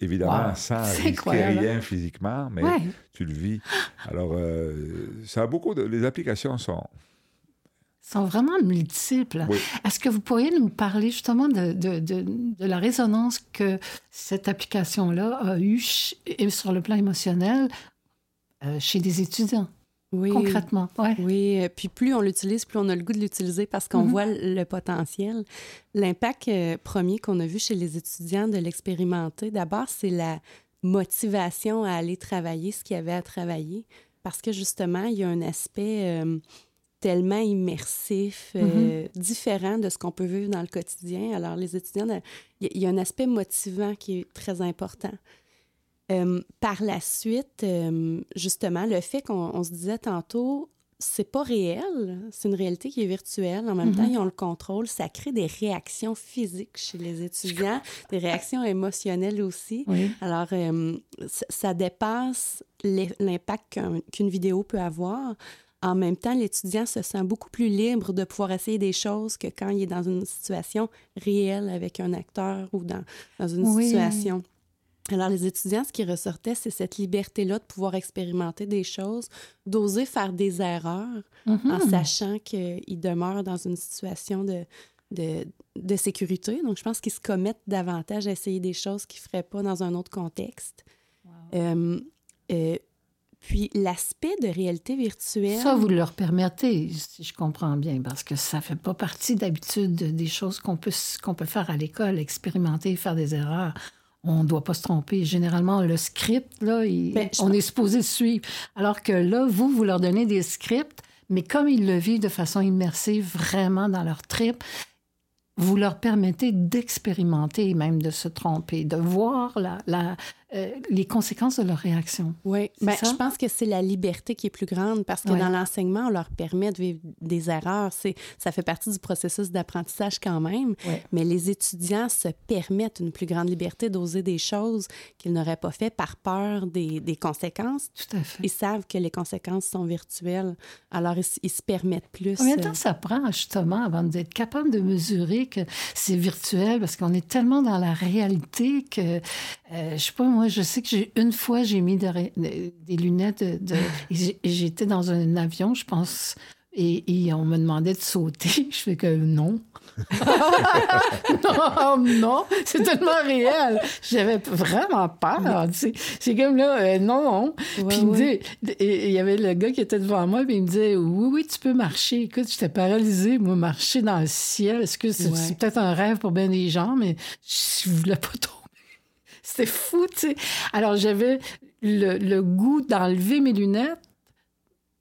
S5: Évidemment,
S1: Wow.
S5: sans risquer rien physiquement, mais
S1: Ouais.
S5: tu le vis. Alors, euh, ça a beaucoup de. Les applications sont.
S1: sont vraiment multiples.
S5: Oui.
S1: Est-ce que vous pourriez nous parler justement de, de, de, de la résonance que cette application-là a eue sur le plan émotionnel euh, chez des étudiants,
S4: Oui.
S1: concrètement? Ouais.
S4: Oui, euh, puis plus on l'utilise, plus on a le goût de l'utiliser parce qu'on
S1: Mhm.
S4: voit le potentiel. L'impact euh, premier qu'on a vu chez les étudiants de l'expérimenter, d'abord, c'est la motivation à aller travailler ce qu'il y avait à travailler parce que justement, il y a un aspect euh, tellement immersif, euh, mm-hmm. différent de ce qu'on peut vivre dans le quotidien. Alors, les étudiants, il y, a un aspect motivant qui est très important. Euh, par la suite, euh, justement, le fait qu'on se disait tantôt, c'est pas réel, c'est une réalité qui est virtuelle. En même temps, mm-hmm. ils ont le contrôle. Ça crée des réactions physiques chez les étudiants, des réactions émotionnelles aussi. Alors, ça, dépasse l'impact qu'une vidéo peut avoir en même temps, l'étudiant se sent beaucoup plus libre de pouvoir essayer des choses que quand il est dans une situation réelle avec un acteur ou dans, dans une situation. Alors, les étudiants, ce qui ressortait, c'est cette liberté-là de pouvoir expérimenter des choses, d'oser faire des erreurs en mm-hmm. sachant qu'ils demeurent dans une situation de, de, de, sécurité. Donc, je pense qu'ils se commettent davantage à essayer des choses qu'ils ne feraient pas dans un autre contexte. Euh, euh, puis l'aspect de réalité virtuelle.
S1: Ça, vous leur permettez, si je comprends bien, parce que ça ne fait pas partie d'habitude des choses qu'on peut, qu'on peut faire à l'école, expérimenter, faire des erreurs. On ne doit pas se tromper. Généralement, le script, là, ben, on est supposé suivre. Alors que là, vous, vous leur donnez des scripts, mais comme ils le vivent de façon immersive, vraiment dans leur trip, vous leur permettez d'expérimenter, même de se tromper, de voir la, la, euh, les conséquences de leur réaction.
S4: Oui, ben, je pense que c'est la liberté qui est plus grande parce que dans l'enseignement, on leur permet de vivre des erreurs. C'est, ça fait partie du processus d'apprentissage quand même, mais les étudiants se permettent une plus grande liberté d'oser des choses qu'ils n'auraient pas fait par peur des, des, conséquences.
S1: Tout à fait.
S4: Ils savent que les conséquences sont virtuelles, alors ils, se permettent plus.
S1: Combien de temps euh, ça prend justement avant d'être capable de mesurer que c'est virtuel? Parce qu'on est tellement dans la réalité que, euh, je sais pas, moi, je sais que j'ai une fois, j'ai mis des, lunettes de. J'étais dans un avion, je pense, et, on me demandait de sauter. Je fais que non. non, non, c'est tellement réel. J'avais vraiment peur. C'est comme là, euh, non, non. puis il me dit, il y avait le gars qui était devant moi, puis il me disait, oui, oui, tu peux marcher. Écoute, j'étais paralysée, moi, marcher dans le ciel. Est-ce que c'est peut-être un rêve pour bien des gens, mais je voulais pas tomber. C'était fou, tu sais. Alors, j'avais le, goût d'enlever mes lunettes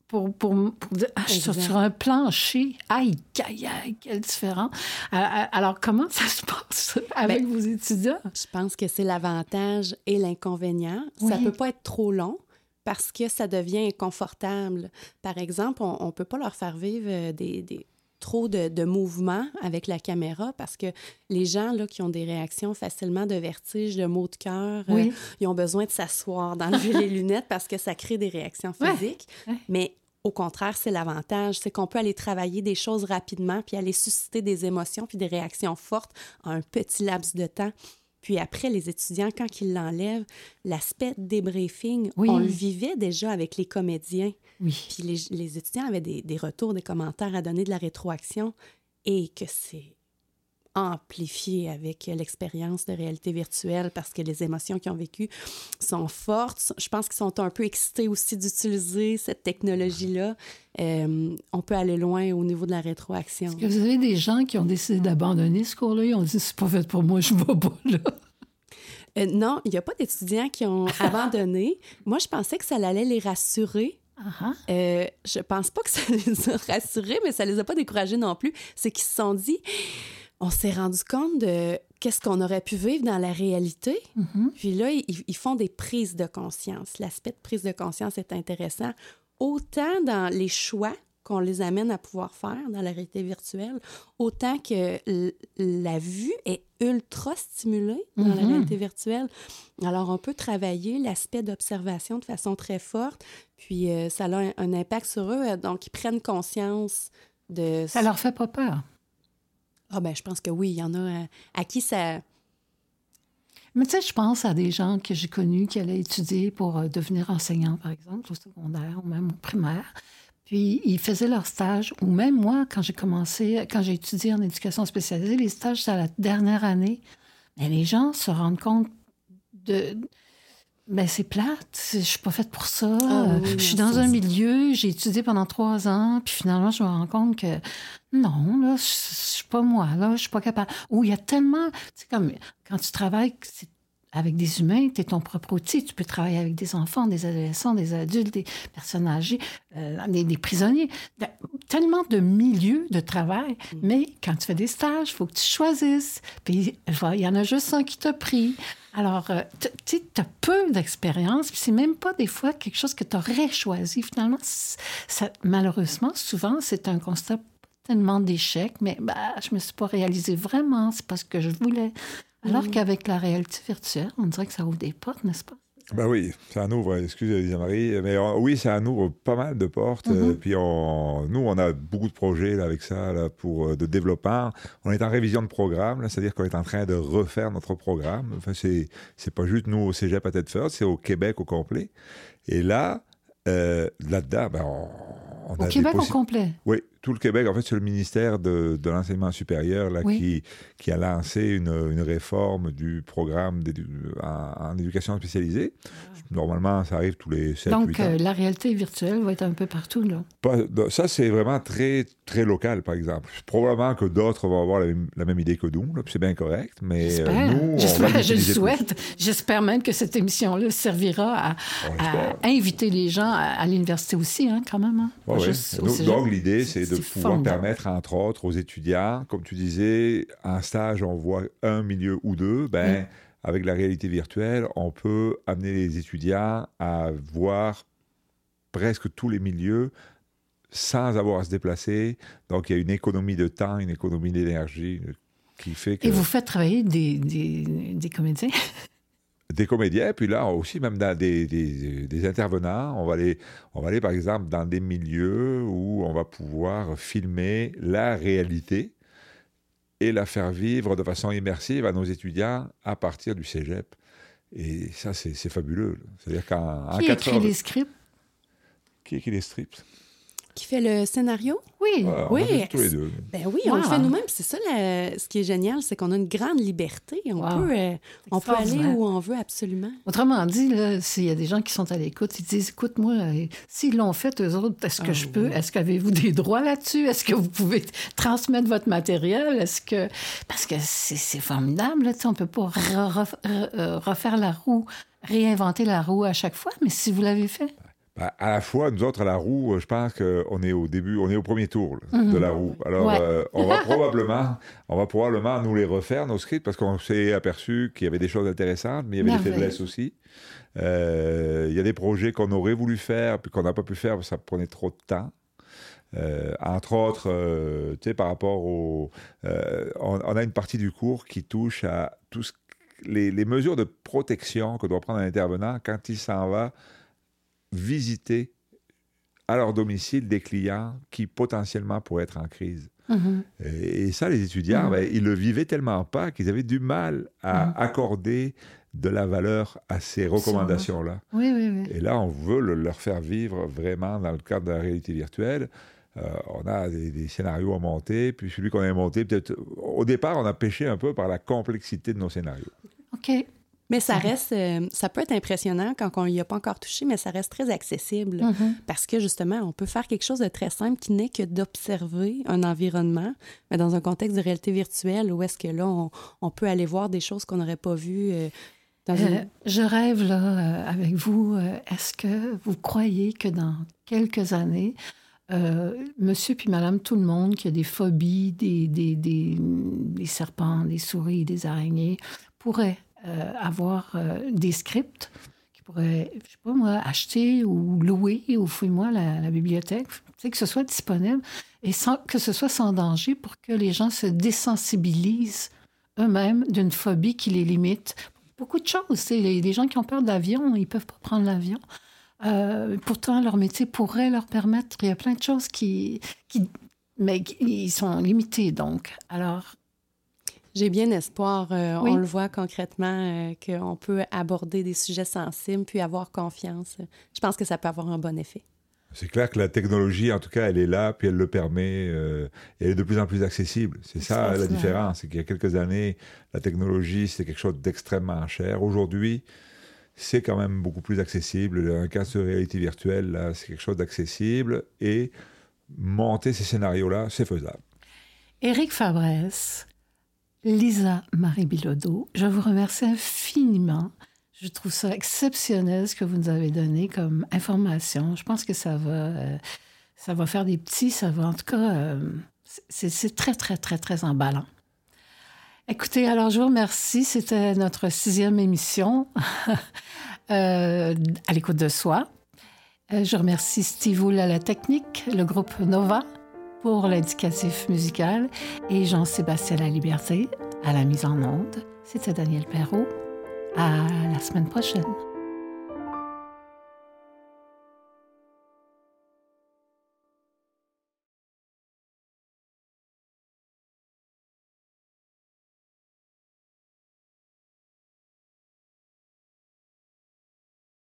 S1: pour, pour, dire, ah, je suis sur un plancher. Aïe, aïe, aïe, quel différent. Euh, euh, alors, comment ça se passe avec ben, vos étudiants?
S4: Je pense que c'est l'avantage et l'inconvénient. Ça peut pas être trop long parce que ça devient inconfortable. Par exemple, on ne peut pas leur faire vivre euh, des, trop de, de mouvements avec la caméra parce que les gens là, qui ont des réactions facilement de vertige, de maux de cœur, euh, ils ont besoin de s'asseoir, d'enlever les lunettes parce que ça crée des réactions physiques. Mais au contraire, c'est l'avantage, c'est qu'on peut aller travailler des choses rapidement, puis aller susciter des émotions, puis des réactions fortes en un petit laps de temps. Puis après, les étudiants, quand ils l'enlèvent, l'aspect débriefing, on le vivait déjà avec les comédiens.
S1: Oui.
S4: Puis les, étudiants avaient des, des, retours, des commentaires à donner, de la rétroaction, et que c'est amplifié avec l'expérience de réalité virtuelle parce que les émotions qu'ils ont vécues sont fortes. Je pense qu'ils sont un peu excités aussi d'utiliser cette technologie-là. Euh, on peut aller loin au niveau de la rétroaction.
S1: Est-ce que vous avez des gens qui ont décidé d'abandonner ce cours-là? Ils ont dit, c'est pas fait pour moi, je ne vais pas là.
S4: Euh, non, il n'y a pas d'étudiants qui ont abandonné. Moi, je pensais que ça allait les rassurer. Uh-huh. Euh, je pense pas que ça les a rassurés, mais ça les a pas découragés non plus. C'est qu'ils se sont dit, on s'est rendu compte de qu'est-ce qu'on aurait pu vivre dans la réalité. Mm-hmm. Puis là, ils, font des prises de conscience. L'aspect de prise de conscience est intéressant, autant dans les choix qu'on les amène à pouvoir faire dans la réalité virtuelle, autant que la vue est ultra stimulée dans la mm-hmm. réalité virtuelle. Alors, on peut travailler l'aspect d'observation de façon très forte, puis euh, ça a un, impact sur eux. Donc, ils prennent conscience de...
S1: Ça leur fait pas peur.
S4: Ah ben, je pense que oui, il y en a euh, à, qui ça...
S1: Mais tu sais, je pense à des gens que j'ai connus qui allaient étudier pour euh, devenir enseignants, par exemple, au secondaire ou même au primaire. Puis ils faisaient leur stage, ou même moi, quand j'ai commencé, quand j'ai étudié en éducation spécialisée, les stages, c'est à la dernière année. Mais les gens se rendent compte de, ben, c'est plate. Je suis pas faite pour ça. Ah je suis dans un milieu, j'ai étudié pendant trois ans, puis finalement, je me rends compte que non, là, je, suis pas moi, là, je suis pas capable. Ou il y a tellement, tu sais, comme quand tu travailles avec des humains, tu es ton propre outil. Tu peux travailler avec des enfants, des adolescents, des adultes, des personnes âgées, euh, des, prisonniers. tellement de milieux de travail, mais quand tu fais des stages, il faut que tu choisisses. Puis il y en a juste un qui t'a pris. Alors, euh, tu as peu d'expérience, puis c'est même pas des fois quelque chose que tu aurais choisi. Finalement, ça, malheureusement, souvent, c'est un constat tellement d'échecs, mais bah, je me suis pas réalisé vraiment, c'est parce que je voulais. Alors qu'avec la réalité virtuelle, on dirait que ça ouvre des portes, n'est-ce pas?
S5: Ben oui, ça ouvre, excusez Marie, mais oui, ça ouvre pas mal de portes. Mm-hmm. puis on, nous, on a beaucoup de projets là, avec ça là, pour euh, de développement. On est en révision de programme, c'est-à-dire qu'on est en train de refaire notre programme. Enfin, c'est, pas juste nous au Cégep à tête c'est au Québec au complet. Et là, euh, là-dedans, ben, on,
S1: au Québec au complet?
S5: Oui, tout le Québec. En fait, c'est le ministère de, de l'enseignement supérieur là, qui, qui a lancé une, une réforme du programme en, en, éducation spécialisée. Normalement, ça arrive tous les 7
S1: Donc,
S5: 8 ans.
S1: Euh, la réalité virtuelle va être un peu partout, là.
S5: ça, c'est vraiment très, très local, par exemple. Probablement que d'autres vont avoir la même, idée que nous, c'est bien correct, mais euh, nous,
S1: on Je le souhaite. J'espère même que cette émission-là servira à, inviter les gens à, l'université aussi, hein, quand même. Hein.
S5: donc, l'idée, c'est de pouvoir permettre, entre autres, aux étudiants, comme tu disais, en stage, on voit un milieu ou deux, ben avec la réalité virtuelle, on peut amener les étudiants à voir presque tous les milieux sans avoir à se déplacer. Donc, il y a une économie de temps, une économie d'énergie qui fait que...
S1: Et vous faites travailler des, des, comédiens?
S5: Des comédiens, puis là aussi même dans des, des, des, intervenants. On va, aller, on va aller par exemple dans des milieux où on va pouvoir filmer la réalité et la faire vivre de façon immersive à nos étudiants à partir du cégep. Et ça, c'est fabuleux. C'est-à-dire qu'en
S1: Qui écrit les scripts?
S5: Qui écrit les scripts?
S4: Qui fait le scénario?
S1: Oui.
S4: oui.
S5: tous les deux.
S4: Ben oui, on le fait nous-mêmes. C'est ça, ce qui est génial, c'est qu'on a une grande liberté. On, peut, euh, on peut aller où on veut absolument.
S1: Autrement dit, s'il y a des gens qui sont à l'écoute, ils disent, écoute, moi, euh, s'ils l'ont fait, eux autres, est-ce que ah je peux? Est-ce qu'avez-vous des droits là-dessus? Est-ce que vous pouvez transmettre votre matériel? Est-ce que... Parce que c'est formidable, là, on ne peut pas euh, refaire la roue, réinventer la roue à chaque fois, mais si vous l'avez fait...
S5: Ben, à la fois, nous autres, à la roue, je pense qu'on est au début, on est au premier tour mhm. de la roue. Alors, euh, on va probablement, on va probablement nous les refaire, nos scripts, parce qu'on s'est aperçu qu'il y avait des choses intéressantes, mais il y avait des faiblesses aussi. Euh, il y a des projets qu'on aurait voulu faire, puis qu'on n'a pas pu faire, parce que ça prenait trop de temps. Euh, entre autres, tu sais, par rapport au... On, a une partie du cours qui touche à tout les, les mesures de protection que doit prendre un intervenant quand il s'en va visiter à leur domicile des clients qui potentiellement pourraient être en crise. Mm-hmm. et, ça, les étudiants, mm-hmm. ben, ils le vivaient tellement pas qu'ils avaient du mal à mm-hmm. accorder de la valeur à ces recommandations-là.
S1: Oui, oui, oui.
S5: Et là, on veut leur faire vivre vraiment dans le cadre de la réalité virtuelle. Euh, on a des, des, scénarios à monter, puis celui qu'on a monté, peut-être au départ, on a pêché un peu par la complexité de nos scénarios.
S1: OK.
S4: Mais ça reste, euh, ça peut être impressionnant quand on n'y a pas encore touché, mais ça reste très accessible mm-hmm. parce que justement, on peut faire quelque chose de très simple qui n'est que d'observer un environnement, mais dans un contexte de réalité virtuelle où est-ce que là, on, peut aller voir des choses qu'on n'aurait pas vues. Euh,
S1: euh, je rêve là avec vous. Est-ce que vous croyez que dans quelques années, monsieur puis madame tout le monde qui a des phobies, des, des, des, des serpents, des souris, des araignées, pourrait euh, avoir euh, des scripts qui pourraient, je sais pas moi, acheter ou louer ou fouille-moi la, la, bibliothèque, que ce soit disponible et sans, que ce soit sans danger pour que les gens se désensibilisent eux-mêmes d'une phobie qui les limite. Beaucoup de choses. Les, les gens qui ont peur d'avion, ils peuvent pas prendre l'avion. Euh, pourtant, leur métier pourrait leur permettre. Il y a plein de choses qui, qui mais ils sont limités. Donc, alors,
S4: j'ai bien espoir, euh, on le voit concrètement, euh, qu'on peut aborder des sujets sensibles puis avoir confiance. Je pense que ça peut avoir un bon effet.
S5: C'est clair que la technologie, en tout cas, elle est là, puis elle le permet, euh, et elle est de plus en plus accessible. C'est ça la différence, c'est qu'il y a quelques années, la technologie, c'était quelque chose d'extrêmement cher. Aujourd'hui, c'est quand même beaucoup plus accessible. Un cas de réalité virtuelle, là, c'est quelque chose d'accessible, et monter ces scénarios-là, c'est faisable.
S1: Éric Fabresse, Lisa Marie Bilodeau. Je vous remercie infiniment. Je trouve ça exceptionnel ce que vous nous avez donné comme information. Je pense que ça va euh, ça va faire des petits, ça va en tout cas, euh, c'est très, très, très, très emballant. Écoutez, alors je vous remercie. C'était notre sixième émission euh, à l'écoute de soi. Je remercie Steve Wool à la technique, le groupe Nova pour l'indicatif musical et Jean-Sébastien La Liberté à la mise en onde. C'était Daniel Perrault. À la semaine prochaine.